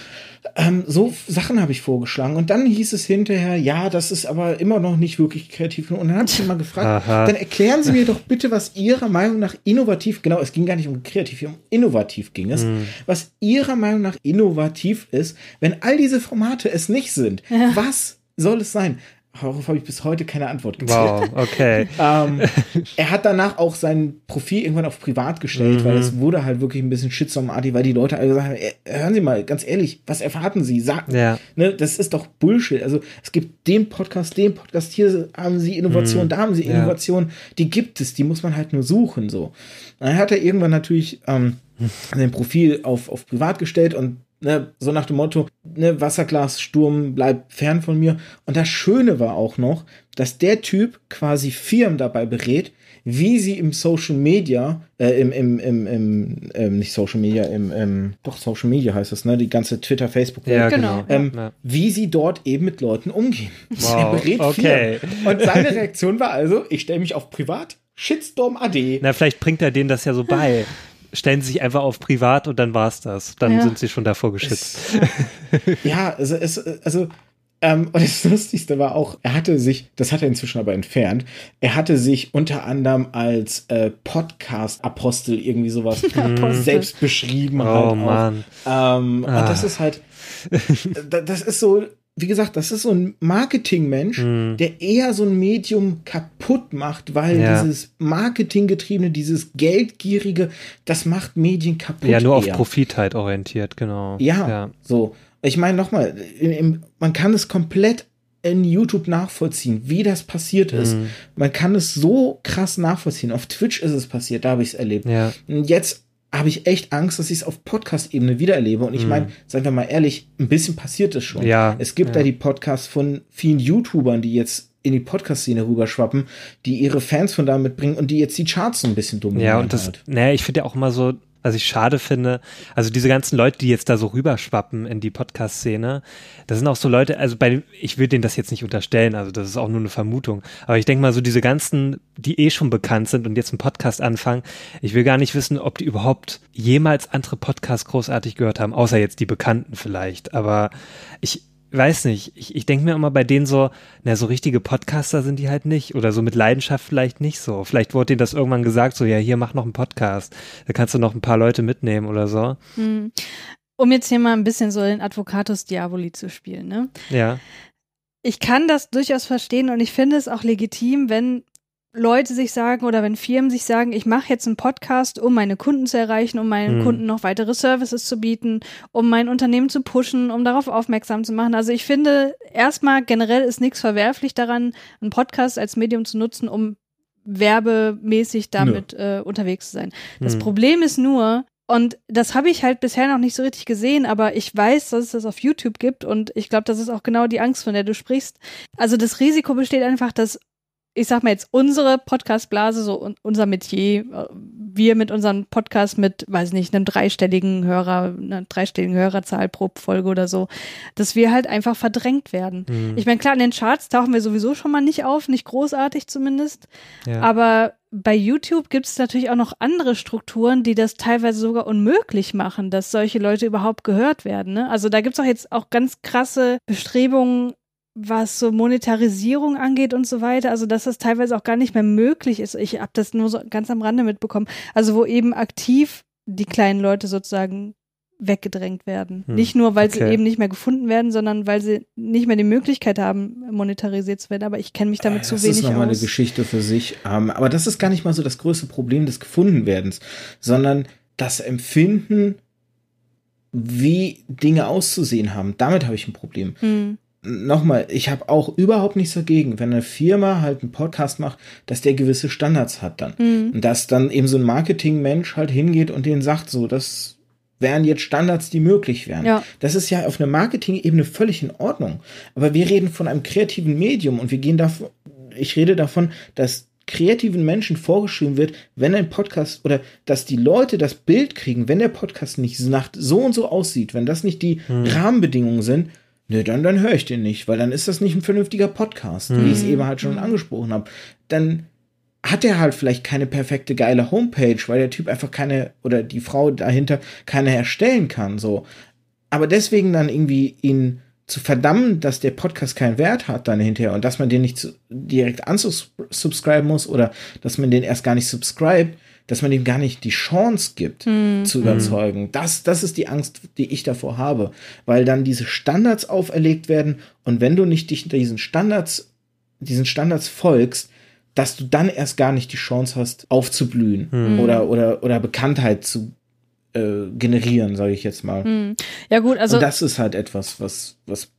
Ähm, so Sachen habe ich vorgeschlagen. Und dann hieß es hinterher, ja, das ist aber immer noch nicht wirklich kreativ. Und dann habe ich ihn mal gefragt, Aha. dann erklären Sie mir doch bitte, was Ihrer Meinung nach innovativ, genau, es ging gar nicht um kreativ, um innovativ ging es, was Ihrer Meinung nach innovativ ist, wenn all diese Formate es nicht sind. Was soll es sein? Darauf habe ich bis heute keine Antwort gekriegt. Wow, okay. Ähm, er hat danach auch sein Profil irgendwann auf privat gestellt, Mhm. weil es wurde halt wirklich ein bisschen shitstormartig, weil die Leute alle gesagt haben, "Ey, hören Sie mal, ganz ehrlich, was erwarten Sie? Sagen, Ja. ne, das ist doch Bullshit. Also es gibt den Podcast, den Podcast, hier haben Sie Innovation, da haben Sie Mhm. Ja. Innovation, die gibt es, die muss man halt nur suchen, so. Dann hat er irgendwann natürlich ähm, sein Profil auf, auf privat gestellt und ne, so nach dem Motto, ne, Wasserglas, Sturm, bleib fern von mir. Und das Schöne war auch noch, dass der Typ quasi Firmen dabei berät, wie sie im Social Media, äh, im, im, im, im ähm, nicht Social Media, im, im, doch Social Media heißt das, ne, die ganze Twitter, Facebook, Ja, Genau. genau. ähm, Ja. wie sie dort eben mit Leuten umgehen. Wow, er berät okay. Firmen. Und seine Reaktion war also, ich stelle mich auf privat, Shitstorm AD. Na, vielleicht bringt er denen das ja so bei. stellen sie sich einfach auf privat und dann war's das. Dann Ja. sind sie schon davor geschützt. Ja, also, es, also ähm, und das Lustigste war auch, er hatte sich, das hat er inzwischen aber entfernt, er hatte sich unter anderem als äh, Podcast-Apostel irgendwie sowas selbst beschrieben. Oh halt. Mann. Ähm, Ah. Und das ist halt, da- das ist so, wie gesagt, das ist so ein Marketingmensch, Hm. der eher so ein Medium kaputt macht, weil Ja. dieses Marketinggetriebene, dieses Geldgierige, das macht Medien kaputt. Ja, nur auf eher. Profit halt orientiert, genau. Ja, ja. so. Ich meine nochmal, man kann es komplett in YouTube nachvollziehen, wie das passiert ist. Mhm. Man kann es so krass nachvollziehen. Auf Twitch ist es passiert, da habe ich es erlebt. Ja. Und jetzt habe ich echt Angst, dass ich es auf Podcast-Ebene wieder erlebe. Und ich Mhm. meine, seien wir mal ehrlich, ein bisschen passiert es schon. Ja, Es gibt ja. da die Podcasts von vielen YouTubern, die jetzt in die Podcast-Szene rüberschwappen, die ihre Fans von da mitbringen und die jetzt die Charts so ein bisschen dominieren. Ja, und das, halt. naja, ich finde ja auch immer so, was ich schade finde, also diese ganzen Leute, die jetzt da so rüberschwappen in die Podcast-Szene, das sind auch so Leute, also bei, ich will denen das jetzt nicht unterstellen, also das ist auch nur eine Vermutung, aber ich denke mal so diese ganzen, die eh schon bekannt sind und jetzt einen Podcast anfangen, ich will gar nicht wissen, ob die überhaupt jemals andere Podcasts großartig gehört haben, außer jetzt die Bekannten vielleicht, aber ich, weiß nicht, ich, ich denke mir immer bei denen so, na, so richtige Podcaster sind die halt nicht oder so mit Leidenschaft vielleicht nicht so. Vielleicht wurde denen das irgendwann gesagt, so, ja, hier mach noch einen Podcast, da kannst du noch ein paar Leute mitnehmen oder so. Hm. Um jetzt hier mal ein bisschen so den Advocatus Diaboli zu spielen, ne? Ja, Ich kann das durchaus verstehen und ich finde es auch legitim, wenn Leute sich sagen oder wenn Firmen sich sagen, ich mache jetzt einen Podcast, um meine Kunden zu erreichen, um meinen Hm. Kunden noch weitere Services zu bieten, um mein Unternehmen zu pushen, um darauf aufmerksam zu machen. Also ich finde, erstmal generell ist nichts verwerflich daran, einen Podcast als Medium zu nutzen, um werbemäßig damit äh, unterwegs zu sein. Das Hm. Problem ist nur, und das habe ich halt bisher noch nicht so richtig gesehen, aber ich weiß, dass es das auf YouTube gibt und ich glaube, das ist auch genau die Angst, von der du sprichst. Also das Risiko besteht einfach, dass ich sag mal jetzt unsere Podcast-Blase, so un- unser Metier, äh, wir mit unserem Podcast mit, weiß nicht, einem dreistelligen Hörer, einer dreistelligen Hörerzahl pro Folge oder so, dass wir halt einfach verdrängt werden. Hm. Ich meine, klar, in den Charts tauchen wir sowieso schon mal nicht auf, nicht großartig zumindest. ja. Aber bei YouTube gibt es natürlich auch noch andere Strukturen, die das teilweise sogar unmöglich machen, dass solche Leute überhaupt gehört werden. Ne? Also da gibt es auch jetzt auch ganz krasse Bestrebungen, was so Monetarisierung angeht und so weiter. Also dass das teilweise auch gar nicht mehr möglich ist. Ich habe das nur so ganz am Rande mitbekommen. Also wo eben aktiv die kleinen Leute sozusagen weggedrängt werden. Hm, Nicht nur, weil sie okay. eben nicht mehr gefunden werden, sondern weil sie nicht mehr die Möglichkeit haben, monetarisiert zu werden. Aber ich kenne mich damit Äh, zu das wenig ist nochmal eine aus. Geschichte für sich. Ähm, aber das ist gar nicht mal so das größte Problem des Gefundenwerdens, sondern das Empfinden, wie Dinge auszusehen haben. Damit habe ich ein Problem. Hm. Nochmal, ich habe auch überhaupt nichts dagegen, wenn eine Firma halt einen Podcast macht, dass der gewisse Standards hat dann. Hm. Und dass dann eben so ein Marketingmensch halt hingeht und denen sagt, so, das wären jetzt Standards, die möglich wären. Ja. Das ist ja auf einer Marketing-Ebene völlig in Ordnung. Aber wir reden von einem kreativen Medium und wir gehen davon, ich rede davon, dass kreativen Menschen vorgeschrieben wird, wenn ein Podcast oder dass die Leute das Bild kriegen, wenn der Podcast nicht nach so und so aussieht, wenn das nicht die Rahmenbedingungen sind, nö, dann, dann höre ich den nicht, weil dann ist das nicht ein vernünftiger Podcast, wie ich es eben halt schon angesprochen habe. Dann hat er halt vielleicht keine perfekte geile Homepage, weil der Typ einfach keine oder die Frau dahinter keine erstellen kann, so. Aber deswegen dann irgendwie ihn zu verdammen, dass der Podcast keinen Wert hat dann hinterher und dass man den nicht direkt unsubscriben muss oder dass man den erst gar nicht subscribt, dass man dem gar nicht die Chance gibt zu überzeugen. Das, das ist die Angst, die ich davor habe, weil dann diese Standards auferlegt werden und wenn du nicht dich diesen Standards, diesen Standards folgst, dass du dann erst gar nicht die Chance hast, aufzublühen oder, oder, oder Bekanntheit zu äh, generieren, sage ich jetzt mal. Hm. Ja gut, also Und das ist halt etwas, was, was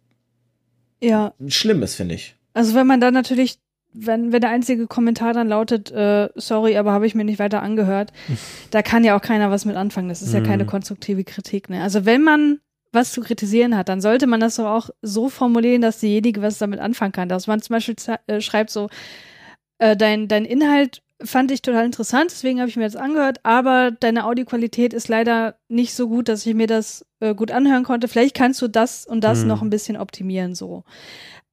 ja, schlimm ist, finde ich. also wenn man dann natürlich, wenn, wenn der einzige Kommentar dann lautet, äh, sorry, aber habe ich mir nicht weiter angehört, da kann ja auch keiner was mit anfangen. Das ist ja keine Mhm. konstruktive Kritik. Ne? Also wenn man was zu kritisieren hat, dann sollte man das doch auch so formulieren, dass diejenige was damit anfangen kann. Dass man zum Beispiel äh, schreibt so, äh, dein, dein Inhalt fand ich total interessant, deswegen habe ich mir das angehört, aber deine Audioqualität ist leider nicht so gut, dass ich mir das äh, gut anhören konnte. Vielleicht kannst du das und das Hm. noch ein bisschen optimieren so.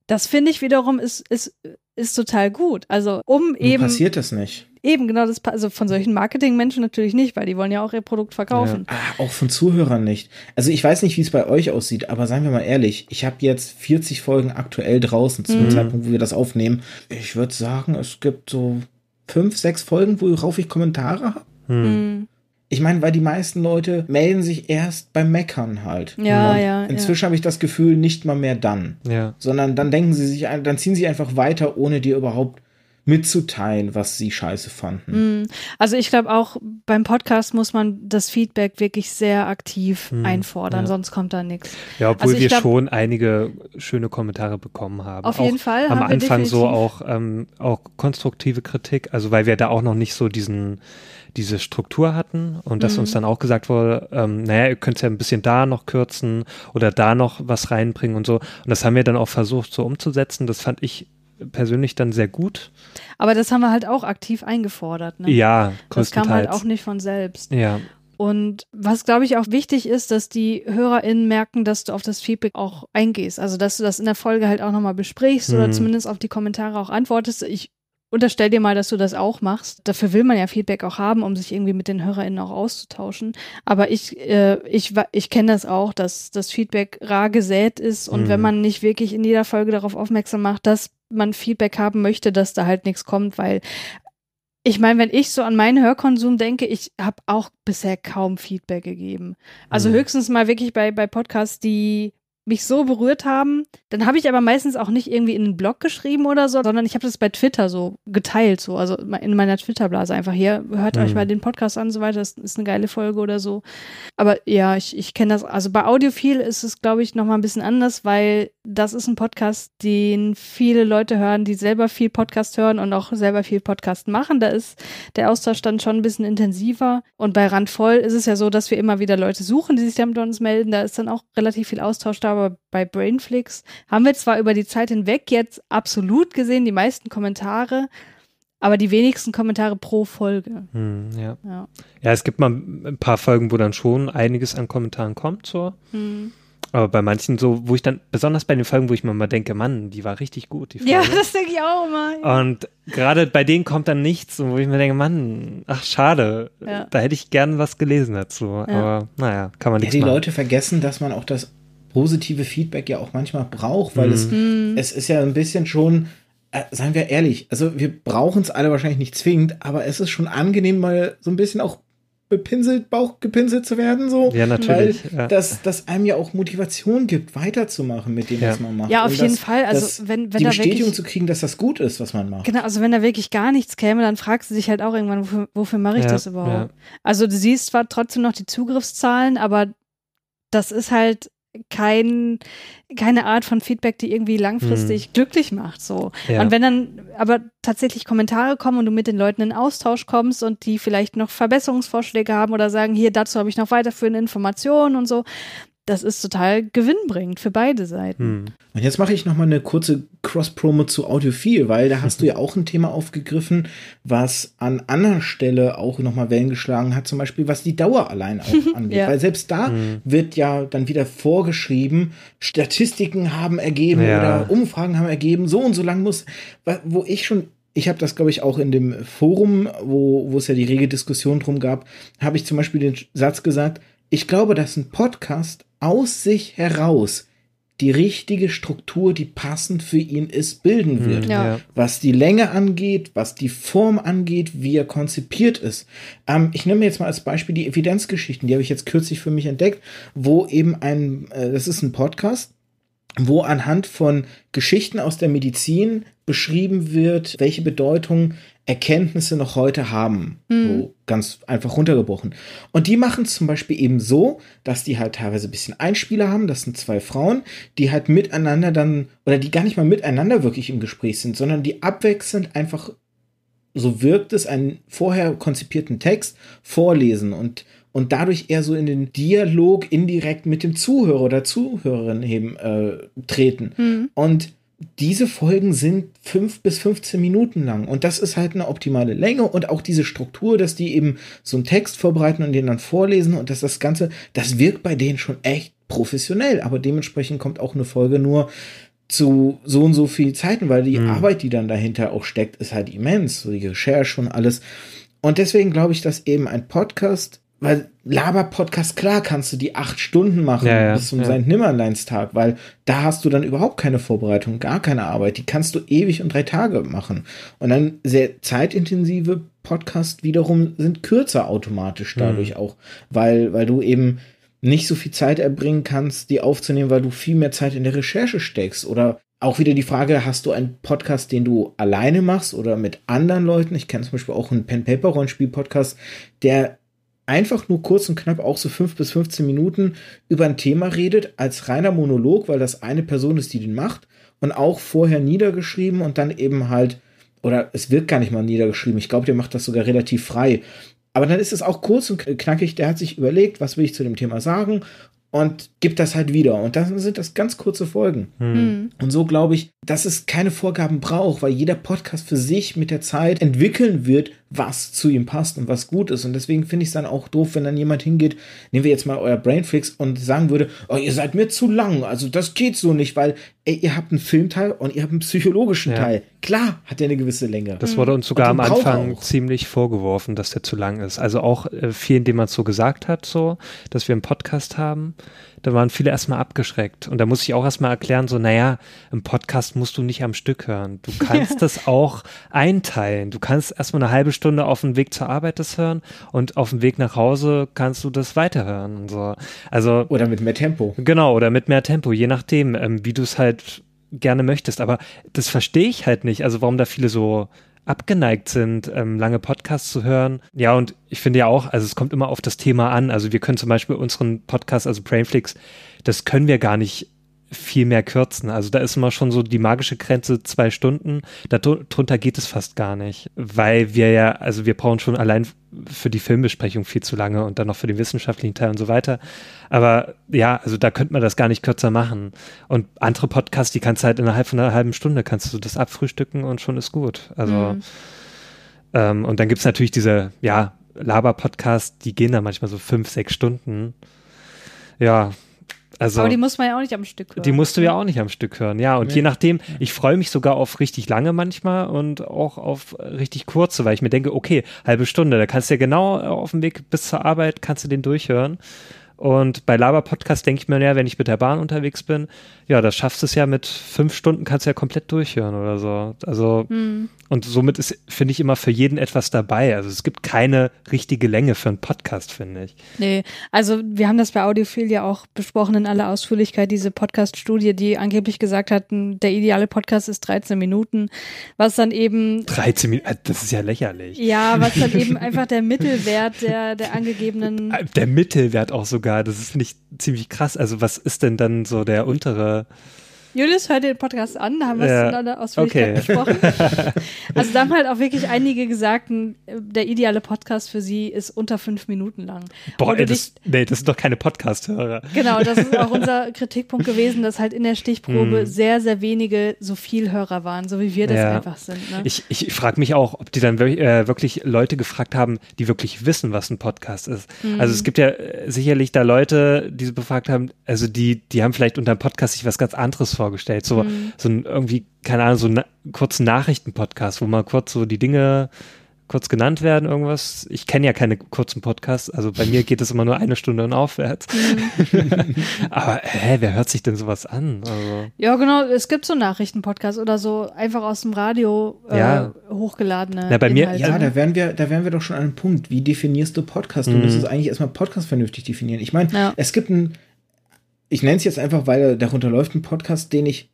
Das finde ich wiederum ist, ist, ist total gut. Also um Nun eben passiert das nicht. Eben, genau das, also von solchen Marketingmenschen natürlich nicht, weil die wollen ja auch ihr Produkt verkaufen. Ah, auch von Zuhörern nicht. Also ich weiß nicht, wie es bei euch aussieht, aber seien wir mal ehrlich, ich habe jetzt 40 Folgen aktuell draußen zu dem Zeitpunkt, wo wir das aufnehmen. Ich würde sagen, es gibt so fünf, sechs Folgen, worauf ich Kommentare habe. Mhm. Ich meine, weil die meisten Leute melden sich erst beim Meckern halt. Ja, ja, Inzwischen habe ich das Gefühl, nicht mal mehr dann. Ja. Sondern dann denken sie sich, dann ziehen sie einfach weiter, ohne dir überhaupt mitzuteilen, was sie scheiße fanden. Mhm. Also ich glaube auch beim Podcast muss man das Feedback wirklich sehr aktiv Mhm, einfordern, ja. sonst kommt da nichts. Ja, obwohl Also ich wir glaub- schon einige schöne Kommentare bekommen haben. Auf auch jeden Fall Am haben wir Anfang so auch, ähm, auch konstruktive Kritik, also weil wir da auch noch nicht so diesen, diese Struktur hatten und dass Mhm. uns dann auch gesagt wurde, ähm, naja, ihr könnt ja ein bisschen da noch kürzen oder da noch was reinbringen und so. Und das haben wir dann auch versucht so umzusetzen. Das fand ich persönlich dann sehr gut. Aber das haben wir halt auch aktiv eingefordert. Ne? Ja, das kam halt auch nicht von selbst. Ja, Und was, glaube ich, auch wichtig ist, dass die HörerInnen merken, dass du auf das Feedback auch eingehst. Also, dass du das in der Folge halt auch nochmal besprichst oder Mhm. zumindest auf die Kommentare auch antwortest. Ich unterstell dir mal, dass du das auch machst. Dafür will man ja Feedback auch haben, um sich irgendwie mit den HörerInnen auch auszutauschen. Aber ich, äh, ich, ich kenne das auch, dass das Feedback rar gesät ist und Mhm. wenn man nicht wirklich in jeder Folge darauf aufmerksam macht, dass man Feedback haben möchte, dass da halt nichts kommt, weil ich meine, wenn ich so an meinen Hörkonsum denke, ich habe auch bisher kaum Feedback gegeben. Also Mhm. höchstens mal wirklich bei, bei Podcasts, die mich so berührt haben. Dann habe ich aber meistens auch nicht irgendwie in einen Blog geschrieben oder so, sondern ich habe das bei Twitter so geteilt, so, also in meiner Twitter-Blase einfach hier, hört euch Mhm. mal den Podcast an und so weiter, das ist eine geile Folge oder so. Aber ja, ich, ich kenne das, also bei Audiophil ist es, glaube ich, nochmal ein bisschen anders, weil das ist ein Podcast, den viele Leute hören, die selber viel Podcast hören und auch selber viel Podcast machen. Da ist der Austausch dann schon ein bisschen intensiver. Und bei Randvoll ist es ja so, dass wir immer wieder Leute suchen, die sich dann mit uns melden. Da ist dann auch relativ viel Austausch da, aber bei Brainflix haben wir zwar über die Zeit hinweg jetzt absolut gesehen die meisten Kommentare, aber die wenigsten Kommentare pro Folge. hm, ja. Ja. Ja, es gibt mal ein paar Folgen, wo dann schon einiges an Kommentaren kommt, so. Hm. Aber bei manchen so, wo ich dann, besonders bei den Folgen, wo ich mir mal denke, Mann, die war richtig gut, die Folge. Ja, das denke ich auch immer. Und gerade bei denen kommt dann nichts, wo ich mir denke, Mann, ach schade, Ja. da hätte ich gern was gelesen dazu. Aber naja, kann man Ja, nichts die machen. Leute vergessen, dass man auch das positive Feedback ja auch manchmal braucht, weil es, Hm. es ist ja ein bisschen schon, äh, seien wir ehrlich, also wir brauchen es alle wahrscheinlich nicht zwingend, aber es ist schon angenehm, mal so ein bisschen auch bepinselt, Bauch gepinselt zu werden, so. Ja, natürlich, Weil ja. das, das einem ja auch Motivation gibt, weiterzumachen mit dem, Ja. was man macht. Ja, auf Und jeden das, Fall. Also, wenn- wenn die da Bestätigung wirklich- zu kriegen, dass das gut ist, was man macht. Genau, also wenn da wirklich gar nichts käme, dann fragst du dich halt auch irgendwann, wofür, wofür mache ich Ja, das überhaupt? ja. Also du siehst zwar trotzdem noch die Zugriffszahlen, aber das ist halt kein, keine Art von Feedback, die irgendwie langfristig glücklich macht. So. Ja. Und wenn dann aber tatsächlich Kommentare kommen und du mit den Leuten in Austausch kommst und die vielleicht noch Verbesserungsvorschläge haben oder sagen, hier, dazu habe ich noch weiterführende Informationen und so, das ist total gewinnbringend für beide Seiten. Hm. Und jetzt mache ich noch mal eine kurze Cross-Promo zu Audiophil, weil da hast du ja auch ein Thema aufgegriffen, was an anderer Stelle auch noch mal Wellen geschlagen hat, zum Beispiel was die Dauer allein auch angeht. Ja. Weil selbst da wird ja dann wieder vorgeschrieben, Statistiken haben ergeben Ja. oder Umfragen haben ergeben, so und so lang muss, wo ich schon ich habe das, glaube ich, auch in dem Forum, wo, wo es ja die rege Diskussion drum gab, habe ich zum Beispiel den Satz gesagt, ich glaube, dass ein Podcast aus sich heraus die richtige Struktur, die passend für ihn ist, bilden wird. Hm, Ja. ja. Was die Länge angeht, was die Form angeht, wie er konzipiert ist. Ähm, ich nehme jetzt mal als Beispiel die Evidenzgeschichten, die habe ich jetzt kürzlich für mich entdeckt, wo eben ein, äh, das ist ein Podcast, wo anhand von Geschichten aus der Medizin beschrieben wird, welche Bedeutung Erkenntnisse noch heute haben. So ganz einfach runtergebrochen. Und die machen es zum Beispiel eben so, dass die halt teilweise ein bisschen Einspieler haben. Das sind zwei Frauen, die halt miteinander dann, oder die gar nicht mal miteinander wirklich im Gespräch sind, sondern die abwechselnd einfach so wirkt es, einen vorher konzipierten Text vorlesen und, und dadurch eher so in den Dialog indirekt mit dem Zuhörer oder Zuhörerin eben äh, treten. Und diese Folgen sind fünf bis 15 Minuten lang. Und das ist halt eine optimale Länge und auch diese Struktur, dass die eben so einen Text vorbereiten und den dann vorlesen und dass das Ganze, das wirkt bei denen schon echt professionell. Aber dementsprechend kommt auch eine Folge nur zu so und so viel Zeiten, weil die mhm. Arbeit, die dann dahinter auch steckt, ist halt immens, so die Recherche und alles. Und deswegen glaube ich, dass eben ein Podcast, weil Laber-Podcast, klar kannst du die acht Stunden machen ja, ja, bis zum ja. St. Nimmerleinstag, weil da hast du dann überhaupt keine Vorbereitung, gar keine Arbeit. Die kannst du ewig und drei Tage machen. Und dann sehr zeitintensive Podcasts wiederum sind kürzer automatisch dadurch mhm. auch, weil, weil du eben nicht so viel Zeit erbringen kannst, die aufzunehmen, weil du viel mehr Zeit in der Recherche steckst. Oder auch wieder die Frage, hast du einen Podcast, den du alleine machst oder mit anderen Leuten? Ich kenne zum Beispiel auch einen Pen-Paper-Rollenspiel-Podcast, der einfach nur kurz und knapp auch so fünf bis 15 Minuten über ein Thema redet, als reiner Monolog, weil das eine Person ist, die den macht und auch vorher niedergeschrieben und dann eben halt, oder es wird gar nicht mal niedergeschrieben, ich glaube, der macht das sogar relativ frei. Aber dann ist es auch kurz und knackig. Der hat sich überlegt, was will ich zu dem Thema sagen und gibt das halt wieder. Und dann sind das ganz kurze Folgen. Mhm. Und so glaube ich, dass es keine Vorgaben braucht, weil jeder Podcast für sich mit der Zeit entwickeln wird, was zu ihm passt und was gut ist. Und deswegen finde ich es dann auch doof, wenn dann jemand hingeht, nehmen wir jetzt mal euer Brainflix und sagen würde, oh, ihr seid mir zu lang. Also das geht so nicht, weil ey, ihr habt einen Filmteil und ihr habt einen psychologischen ja. Teil. Klar hat der eine gewisse Länge. Das wurde uns sogar am Anfang ziemlich vorgeworfen, dass der zu lang ist. Also auch äh, vielen, denen man so gesagt hat, so, dass wir einen Podcast haben da waren viele erstmal abgeschreckt. Und da muss ich auch erstmal erklären, so, naja, im Podcast musst du nicht am Stück hören. Du kannst ja. das auch einteilen. Du kannst erstmal eine halbe Stunde auf dem Weg zur Arbeit das hören und auf dem Weg nach Hause kannst du das weiterhören. Und so. Also, oder mit mehr Tempo. Genau, oder mit mehr Tempo, je nachdem, ähm, wie du es halt gerne möchtest. Aber das verstehe ich halt nicht. Also warum da viele so abgeneigt sind, ähm, lange Podcasts zu hören. Ja, und ich finde ja auch, also es kommt immer auf das Thema an. Also wir können zum Beispiel unseren Podcast, also Brainflix, das können wir gar nicht viel mehr kürzen. Also da ist immer schon so die magische Grenze zwei Stunden. Darunter geht es fast gar nicht, weil wir ja, also wir brauchen schon allein für die Filmbesprechung viel zu lange und dann noch für den wissenschaftlichen Teil und so weiter. Aber ja, also da könnte man das gar nicht kürzer machen. Und andere Podcasts, die kannst du halt innerhalb von einer halben Stunde kannst du das abfrühstücken und schon ist gut. Also mhm. ähm, und dann gibt es natürlich diese, ja, Laber-Podcasts, die gehen da manchmal so fünf, sechs Stunden. Ja, also, Aber die muss man ja auch nicht am Stück hören. Die musst du ja auch nicht am Stück hören, ja. Und nee. je nachdem, ich freue mich sogar auf richtig lange manchmal und auch auf richtig kurze, weil ich mir denke, okay, halbe Stunde, da kannst du ja genau auf dem Weg bis zur Arbeit, kannst du den durchhören. Und bei Laber-Podcast denke ich mir, ja, wenn ich mit der Bahn unterwegs bin, ja, das schaffst du es ja mit fünf Stunden, kannst du ja komplett durchhören oder so. Also, hm. und somit ist, finde ich, immer für jeden etwas dabei. Also es gibt keine richtige Länge für einen Podcast, finde ich. Nee, also wir haben das bei Audiophil ja auch besprochen in aller Ausführlichkeit, diese Podcast-Studie, die angeblich gesagt hat, der ideale Podcast ist 13 Minuten, was dann eben. 13 Minuten, äh, das ist ja lächerlich. Ja, was dann eben einfach der Mittelwert der, der angegebenen. Der Mittelwert auch sogar sogar. Das ist, finde ich, ziemlich krass. Also, was ist denn dann so der untere? Julius hört den Podcast an, da haben wir es ja. in der Ausführlichkeit okay. besprochen. also da haben halt auch wirklich einige gesagt, der ideale Podcast für sie ist unter fünf Minuten lang. Boah, ey, das, nee, das sind doch keine Podcast-Hörer. Genau, das ist auch unser Kritikpunkt gewesen, dass halt in der Stichprobe mm. sehr, sehr wenige so viel Hörer waren, so wie wir das ja. einfach sind. Ne? Ich, ich frage mich auch, ob die dann äh, wirklich Leute gefragt haben, die wirklich wissen, was ein Podcast ist. Mm. Also es gibt ja äh, sicherlich da Leute, die sie befragt haben, also die, die haben vielleicht unter einem Podcast sich was ganz anderes vorgestellt. So, mhm. so ein irgendwie, keine Ahnung, so einen kurzen Nachrichtenpodcast, wo mal kurz so die Dinge kurz genannt werden, irgendwas. Ich kenne ja keine kurzen Podcasts, also bei mir geht es immer nur eine Stunde und aufwärts. Mhm. Aber hä, wer hört sich denn sowas an? Also. Ja, genau, es gibt so Nachrichtenpodcasts oder so einfach aus dem Radio äh, ja. hochgeladene. Na, bei mir, ja, da wären wir, da wären wir doch schon an einem Punkt. Wie definierst du Podcast? Du mhm. müsstest eigentlich erstmal Podcast vernünftig definieren. Ich meine, ja. es gibt ein, ich nenne es jetzt einfach, weil darunter läuft ein Podcast, den ich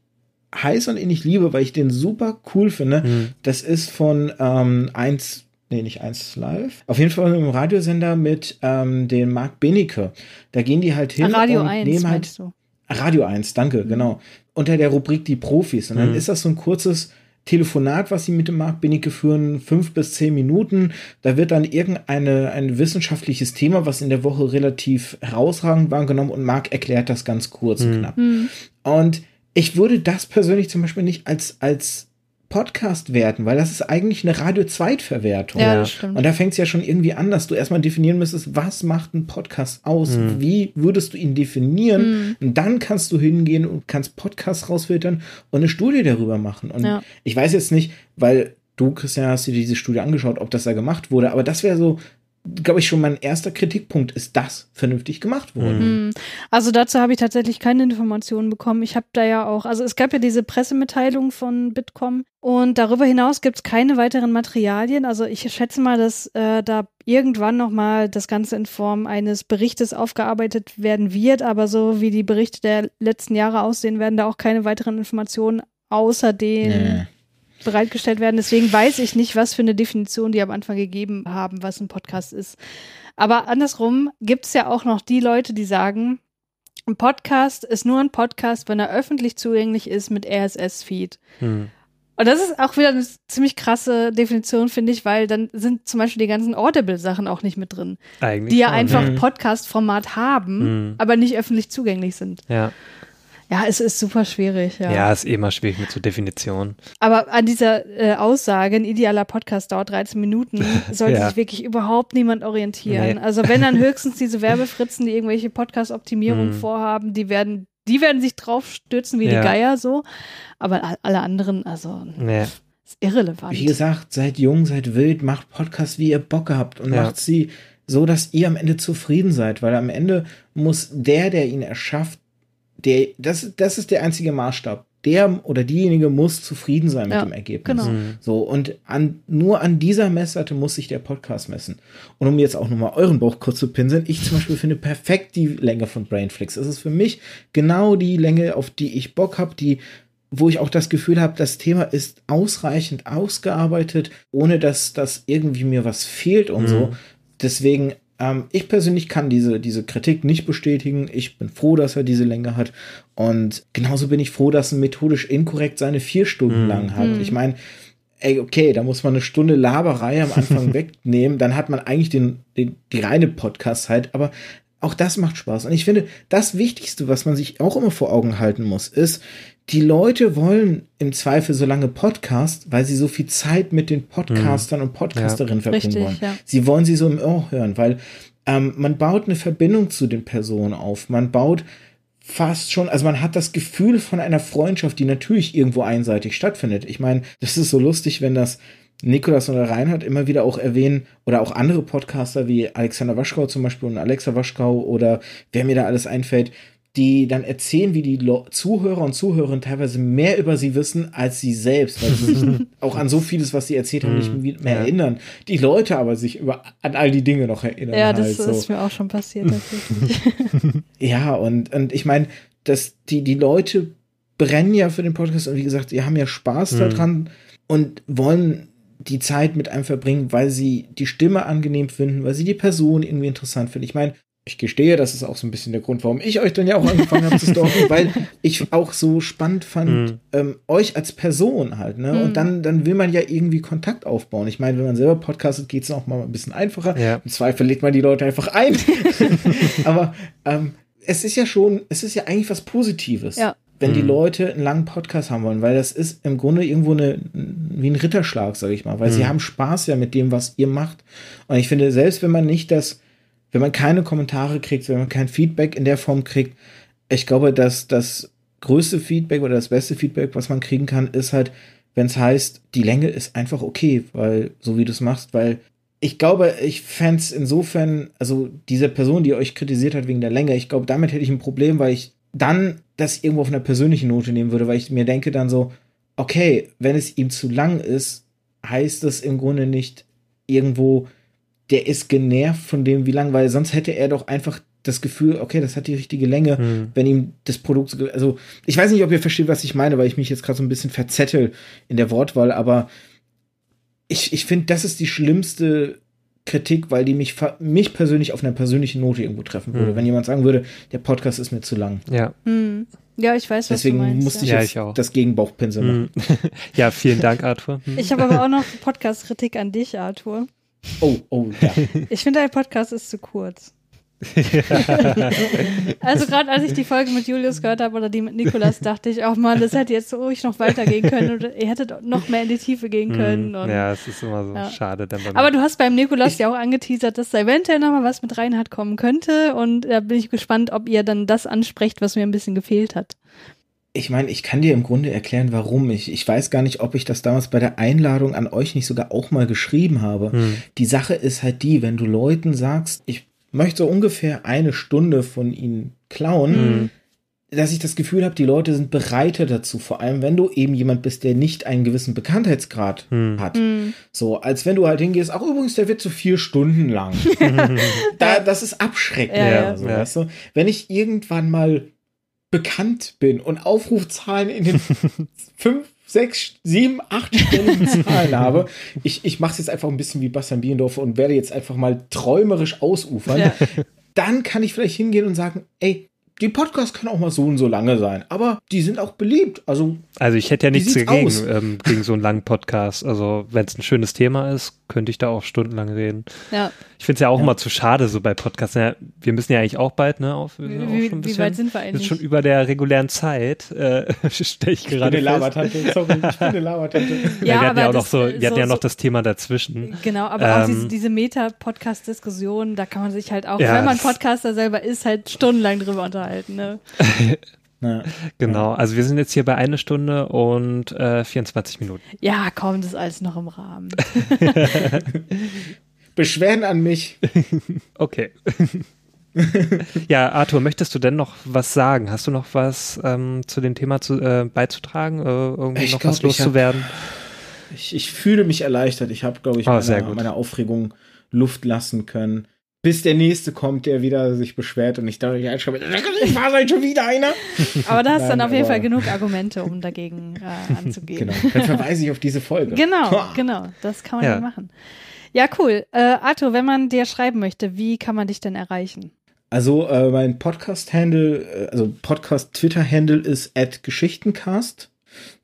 heiß und innig liebe, weil ich den super cool finde. Mhm. Das ist von ähm, 1, nee, nicht 1 Live. Auf jeden Fall einem Radiosender mit ähm, den Marc Benecke. Da gehen die halt hin Radio und 1, nehmen halt du? Radio 1, danke, mhm. genau. Unter der Rubrik die Profis. Und dann mhm. ist das so ein kurzes Telefonat, was sie mit dem Marc Benecke führen, fünf bis zehn Minuten. Da wird dann irgendeine ein wissenschaftliches Thema, was in der Woche relativ herausragend war, genommen und Marc erklärt das ganz kurz und mhm. knapp. Mhm. Und ich würde das persönlich zum Beispiel nicht als, als Podcast werten, weil das ist eigentlich eine Radio-Zweitverwertung. Ja, das stimmt. Und da fängt es ja schon irgendwie an, dass du erstmal definieren müsstest, was macht ein Podcast aus? Mhm. Wie würdest du ihn definieren? Und dann kannst du hingehen und kannst Podcasts rausfiltern und eine Studie darüber machen. Und Ja. ich weiß jetzt nicht, weil du, Christian, hast dir diese Studie angeschaut, ob das da gemacht wurde, aber das wäre so, glaube ich, schon mein erster Kritikpunkt, ist das vernünftig gemacht worden. Mhm. Also dazu habe ich tatsächlich keine Informationen bekommen. Ich habe da ja auch, also es gab ja diese Pressemitteilung von Bitkom und darüber hinaus gibt es keine weiteren Materialien. Also ich schätze mal, dass äh, da irgendwann nochmal das Ganze in Form eines Berichtes aufgearbeitet werden wird, aber so wie die Berichte der letzten Jahre aussehen, werden da auch keine weiteren Informationen außer den Nee. Bereitgestellt werden. Deswegen weiß ich nicht, was für eine Definition die am Anfang gegeben haben, was ein Podcast ist. Aber andersrum gibt es ja auch noch die Leute, die sagen, ein Podcast ist nur ein Podcast, wenn er öffentlich zugänglich ist mit RSS-Feed. Hm. Und das ist auch wieder eine ziemlich krasse Definition, finde ich, weil dann sind zum Beispiel die ganzen Audible-Sachen auch nicht mit drin, Eigentlich die ja schon. einfach Mhm. Podcast-Format haben, Mhm. aber nicht öffentlich zugänglich sind. Ja. Ja, es ist super schwierig, ja. ja, ist eh mal schwierig mit so Definitionen. Aber an dieser äh, Aussage, ein idealer Podcast dauert 13 Minuten, sollte Ja. sich wirklich überhaupt niemand orientieren. Nee. Also wenn dann höchstens diese Werbefritzen, die irgendwelche Podcast-Optimierungen Mhm. vorhaben, die werden, die werden sich drauf stürzen wie Ja. die Geier so. Aber alle anderen, also Nee. ist irrelevant. Wie gesagt, seid jung, seid wild, macht Podcasts, wie ihr Bock habt und Ja. macht sie so, dass ihr am Ende zufrieden seid, weil am Ende muss der, der ihn erschafft, der, das, das ist der einzige Maßstab. Der oder diejenige muss zufrieden sein mit Ja, dem Ergebnis. genau. Mhm. So, und an, nur an dieser Messlatte muss sich der Podcast messen. Und um jetzt auch nochmal euren Bauch kurz zu pinseln, ich zum Beispiel finde perfekt die Länge von Brainflix. Es ist für mich genau die Länge, auf die ich Bock habe, die wo ich auch das Gefühl habe, das Thema ist ausreichend ausgearbeitet, ohne dass das irgendwie mir was fehlt und so. Deswegen, ähm, ich persönlich kann diese, diese Kritik nicht bestätigen. Ich bin froh, dass er diese Länge hat. Und genauso bin ich froh, dass ein methodisch inkorrekt seine vier Stunden Mhm. lang hat. Ich meine, ey, okay, da muss man eine Stunde Laberei am Anfang wegnehmen, dann hat man eigentlich den, den, die reine Podcast-Zeit, aber auch das macht Spaß. Und ich finde, das Wichtigste, was man sich auch immer vor Augen halten muss, ist, die Leute wollen im Zweifel so lange Podcast, weil sie so viel Zeit mit den Podcastern und Podcasterinnen verbringen Richtig, wollen. ja. Sie wollen sie so im Ohr hören, weil ähm, man baut eine Verbindung zu den Personen auf. Man baut fast schon, also man hat das Gefühl von einer Freundschaft, die natürlich irgendwo einseitig stattfindet. Ich meine, das ist so lustig, wenn das Nikolas oder Reinhard immer wieder auch erwähnen oder auch andere Podcaster wie Alexander Waschkau zum Beispiel und Alexa Waschkau oder wer mir da alles einfällt, die dann erzählen, wie die Lo Zuhörer und Zuhörerinnen teilweise mehr über sie wissen als sie selbst, weil sie sich auch an so vieles, was sie erzählt haben, nicht mehr ja. erinnern. Die Leute aber sich über an all die Dinge noch erinnern. ja, halt das so. ist mir auch schon passiert. Ja, und, und ich meine, dass die, die Leute brennen ja für den Podcast und wie gesagt, die haben ja Spaß Mhm. daran und wollen die Zeit mit einem verbringen, weil sie die Stimme angenehm finden, weil sie die Person irgendwie interessant finden. Ich meine, ich gestehe, das ist auch so ein bisschen der Grund, warum ich euch dann ja auch angefangen habe zu stalken, weil ich auch so spannend fand, Mhm. ähm, euch als Person halt, ne? Mhm. Und dann, dann will man ja irgendwie Kontakt aufbauen. Ich meine, wenn man selber podcastet, geht es auch mal ein bisschen einfacher. Ja. Im Zweifel lädt man die Leute einfach ein. Aber ähm, es ist ja schon, es ist ja eigentlich was Positives. Ja. Wenn die Mhm. Leute einen langen Podcast haben wollen, weil das ist im Grunde irgendwo eine, wie ein Ritterschlag, sage ich mal, weil sie Mhm. haben Spaß ja mit dem, was ihr macht. Und ich finde, selbst wenn man nicht das, wenn man keine Kommentare kriegt, wenn man kein Feedback in der Form kriegt, ich glaube, dass das größte Feedback oder das beste Feedback, was man kriegen kann, ist halt, wenn es heißt, die Länge ist einfach okay, weil so wie du es machst, weil ich glaube, ich fände es insofern, also diese Person, die euch kritisiert hat wegen der Länge, ich glaube, damit hätte ich ein Problem, weil ich dann das irgendwo auf einer persönlichen Note nehmen würde, weil ich mir denke dann so, okay, wenn es ihm zu lang ist, heißt das im Grunde nicht irgendwo, der ist genervt von dem, wie lang, weil sonst hätte er doch einfach das Gefühl, okay, das hat die richtige Länge, Mhm. wenn ihm das Produkt, also ich weiß nicht, ob ihr versteht, was ich meine, weil ich mich jetzt gerade so ein bisschen verzettel in der Wortwahl, aber ich, ich finde, das ist die schlimmste Kritik, weil die mich, mich persönlich auf einer persönlichen Note irgendwo treffen würde. Mhm. Wenn jemand sagen würde, der Podcast ist mir zu lang. Ja. Hm. Ja, ich weiß, was Deswegen du meinst. musste ich ja. Jetzt ich auch. das Gegenbauchpinsel machen. Mhm. ja, vielen Dank, Arthur. Mhm. Ich habe aber auch noch Podcast-Kritik an dich, Arthur. Oh, oh, ja. Ich finde, dein Podcast ist zu kurz. also gerade als ich die Folge mit Julius gehört habe oder die mit Nikolas, dachte ich, oh Mann, das hätte jetzt ruhig noch weitergehen können oder ihr hättet noch mehr in die Tiefe gehen können. Und, ja, es ist immer so Ja. schade. Dann aber du hast beim Nikolas ja auch angeteasert, dass da eventuell nochmal was mit Reinhard kommen könnte und da bin ich gespannt, ob ihr dann das ansprecht, was mir ein bisschen gefehlt hat. Ich meine, ich kann dir im Grunde erklären, warum. Ich, ich weiß gar nicht, ob ich das damals bei der Einladung an euch nicht sogar auch mal geschrieben habe. Hm. Die Sache ist halt die, wenn du Leuten sagst, ich möchte so ungefähr eine Stunde von ihnen klauen, Hm. dass ich das Gefühl habe, die Leute sind bereiter dazu. Vor allem, wenn du eben jemand bist, der nicht einen gewissen Bekanntheitsgrad Hm. hat. So, als wenn du halt hingehst, ach übrigens, der wird so vier Stunden lang. da, das ist abschreckend. Ja, ja. So, Ja. Weißt du? Wenn ich irgendwann mal bekannt bin und Aufrufzahlen in den fünf, sechs, sieben, acht stelligen Zahlen habe, ich, ich mache es jetzt einfach ein bisschen wie Bastian Biendorf und werde jetzt einfach mal träumerisch ausufern, Ja. dann kann ich vielleicht hingehen und sagen, ey, die Podcasts können auch mal so und so lange sein, aber die sind auch beliebt. Also Also ich hätte ja Wie nichts dagegen, ähm, gegen so einen langen Podcast. Also wenn es ein schönes Thema ist, könnte ich da auch stundenlang reden. Ja. Ich finde es ja auch Ja. immer zu schade, so bei Podcasts. Ja, wir müssen ja eigentlich auch bald, ne? Auf, Wie, schon ein wie bisschen- weit sind wir wir sind eigentlich? schon über der regulären Zeit, äh, stelle ich ich bin gerade eine fest. Sorry, ich bin eine Labertante. Ja, wir hatten ja auch noch das, so, wir hatten ja so- noch das Thema dazwischen. Genau, aber auch Ähm, diese, diese Meta-Podcast-Diskussion, da kann man sich halt auch, Ja, wenn man Podcaster selber ist, halt stundenlang drüber unterhalten. Ne? Ja. Genau, also wir sind jetzt hier bei eine Stunde und äh, 24 Minuten. Ja, komm, das ist alles noch im Rahmen. Beschwerden an mich. Okay. ja, Arthur, möchtest du denn noch was sagen? Hast du noch was ähm, zu dem Thema zu, äh, beizutragen? Äh, irgendwie Ich noch glaub, was loszuwerden? Ich, ich fühle mich erleichtert. Ich habe, glaube ich, Ah, sehr meiner, meiner Aufregung Luft lassen können. Bis der nächste kommt, der wieder sich beschwert und ich dachte, ich einschreibe, ich war halt schon wieder einer. Aber da hast du dann auf jeden Fall genug Argumente, um dagegen äh, anzugehen. Genau. Dann verweise ich auf diese Folge. Genau, Ha. genau. Das kann man Ja. ja machen. Ja, cool. Äh, Arthur, wenn man dir schreiben möchte, wie kann man dich denn erreichen? Also äh, mein Podcast-Handle, äh, also Podcast-Twitter-Handle ist at Geschichtencast.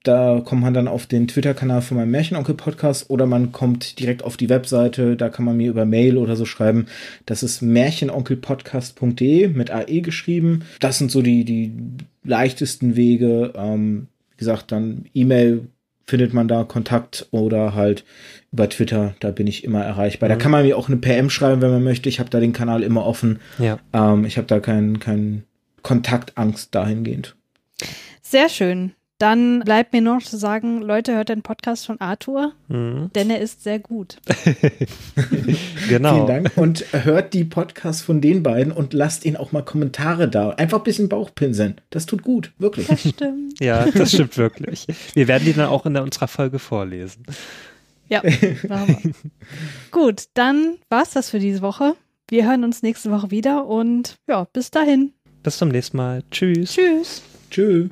Da kommt man dann auf den Twitter-Kanal von meinem Märchenonkel-Podcast oder man kommt direkt auf die Webseite, da kann man mir über Mail oder so schreiben. Das ist märchenonkelpodcast.de mit AE geschrieben. Das sind so die, die leichtesten Wege. Ähm, wie gesagt, dann E-Mail findet man da Kontakt oder halt über Twitter, da bin ich immer erreichbar. Da kann man mir auch eine PM schreiben, wenn man möchte. Ich habe da den Kanal immer offen. Ja. Ähm, ich habe da keinen kein Kontaktangst dahingehend. Sehr schön. Dann bleibt mir nur noch zu sagen, Leute, hört den Podcast von Arthur, Mhm. denn er ist sehr gut. Genau. Vielen Dank. Und hört die Podcasts von den beiden und lasst ihnen auch mal Kommentare da. Einfach ein bisschen Bauchpinseln. Das tut gut, wirklich. Das stimmt. Ja, das stimmt wirklich. Wir werden die dann auch in der, unserer Folge vorlesen. Ja, machen wir. Gut, dann war's das für diese Woche. Wir hören uns nächste Woche wieder und ja, bis dahin. Bis zum nächsten Mal. Tschüss. Tschüss. Tschüss.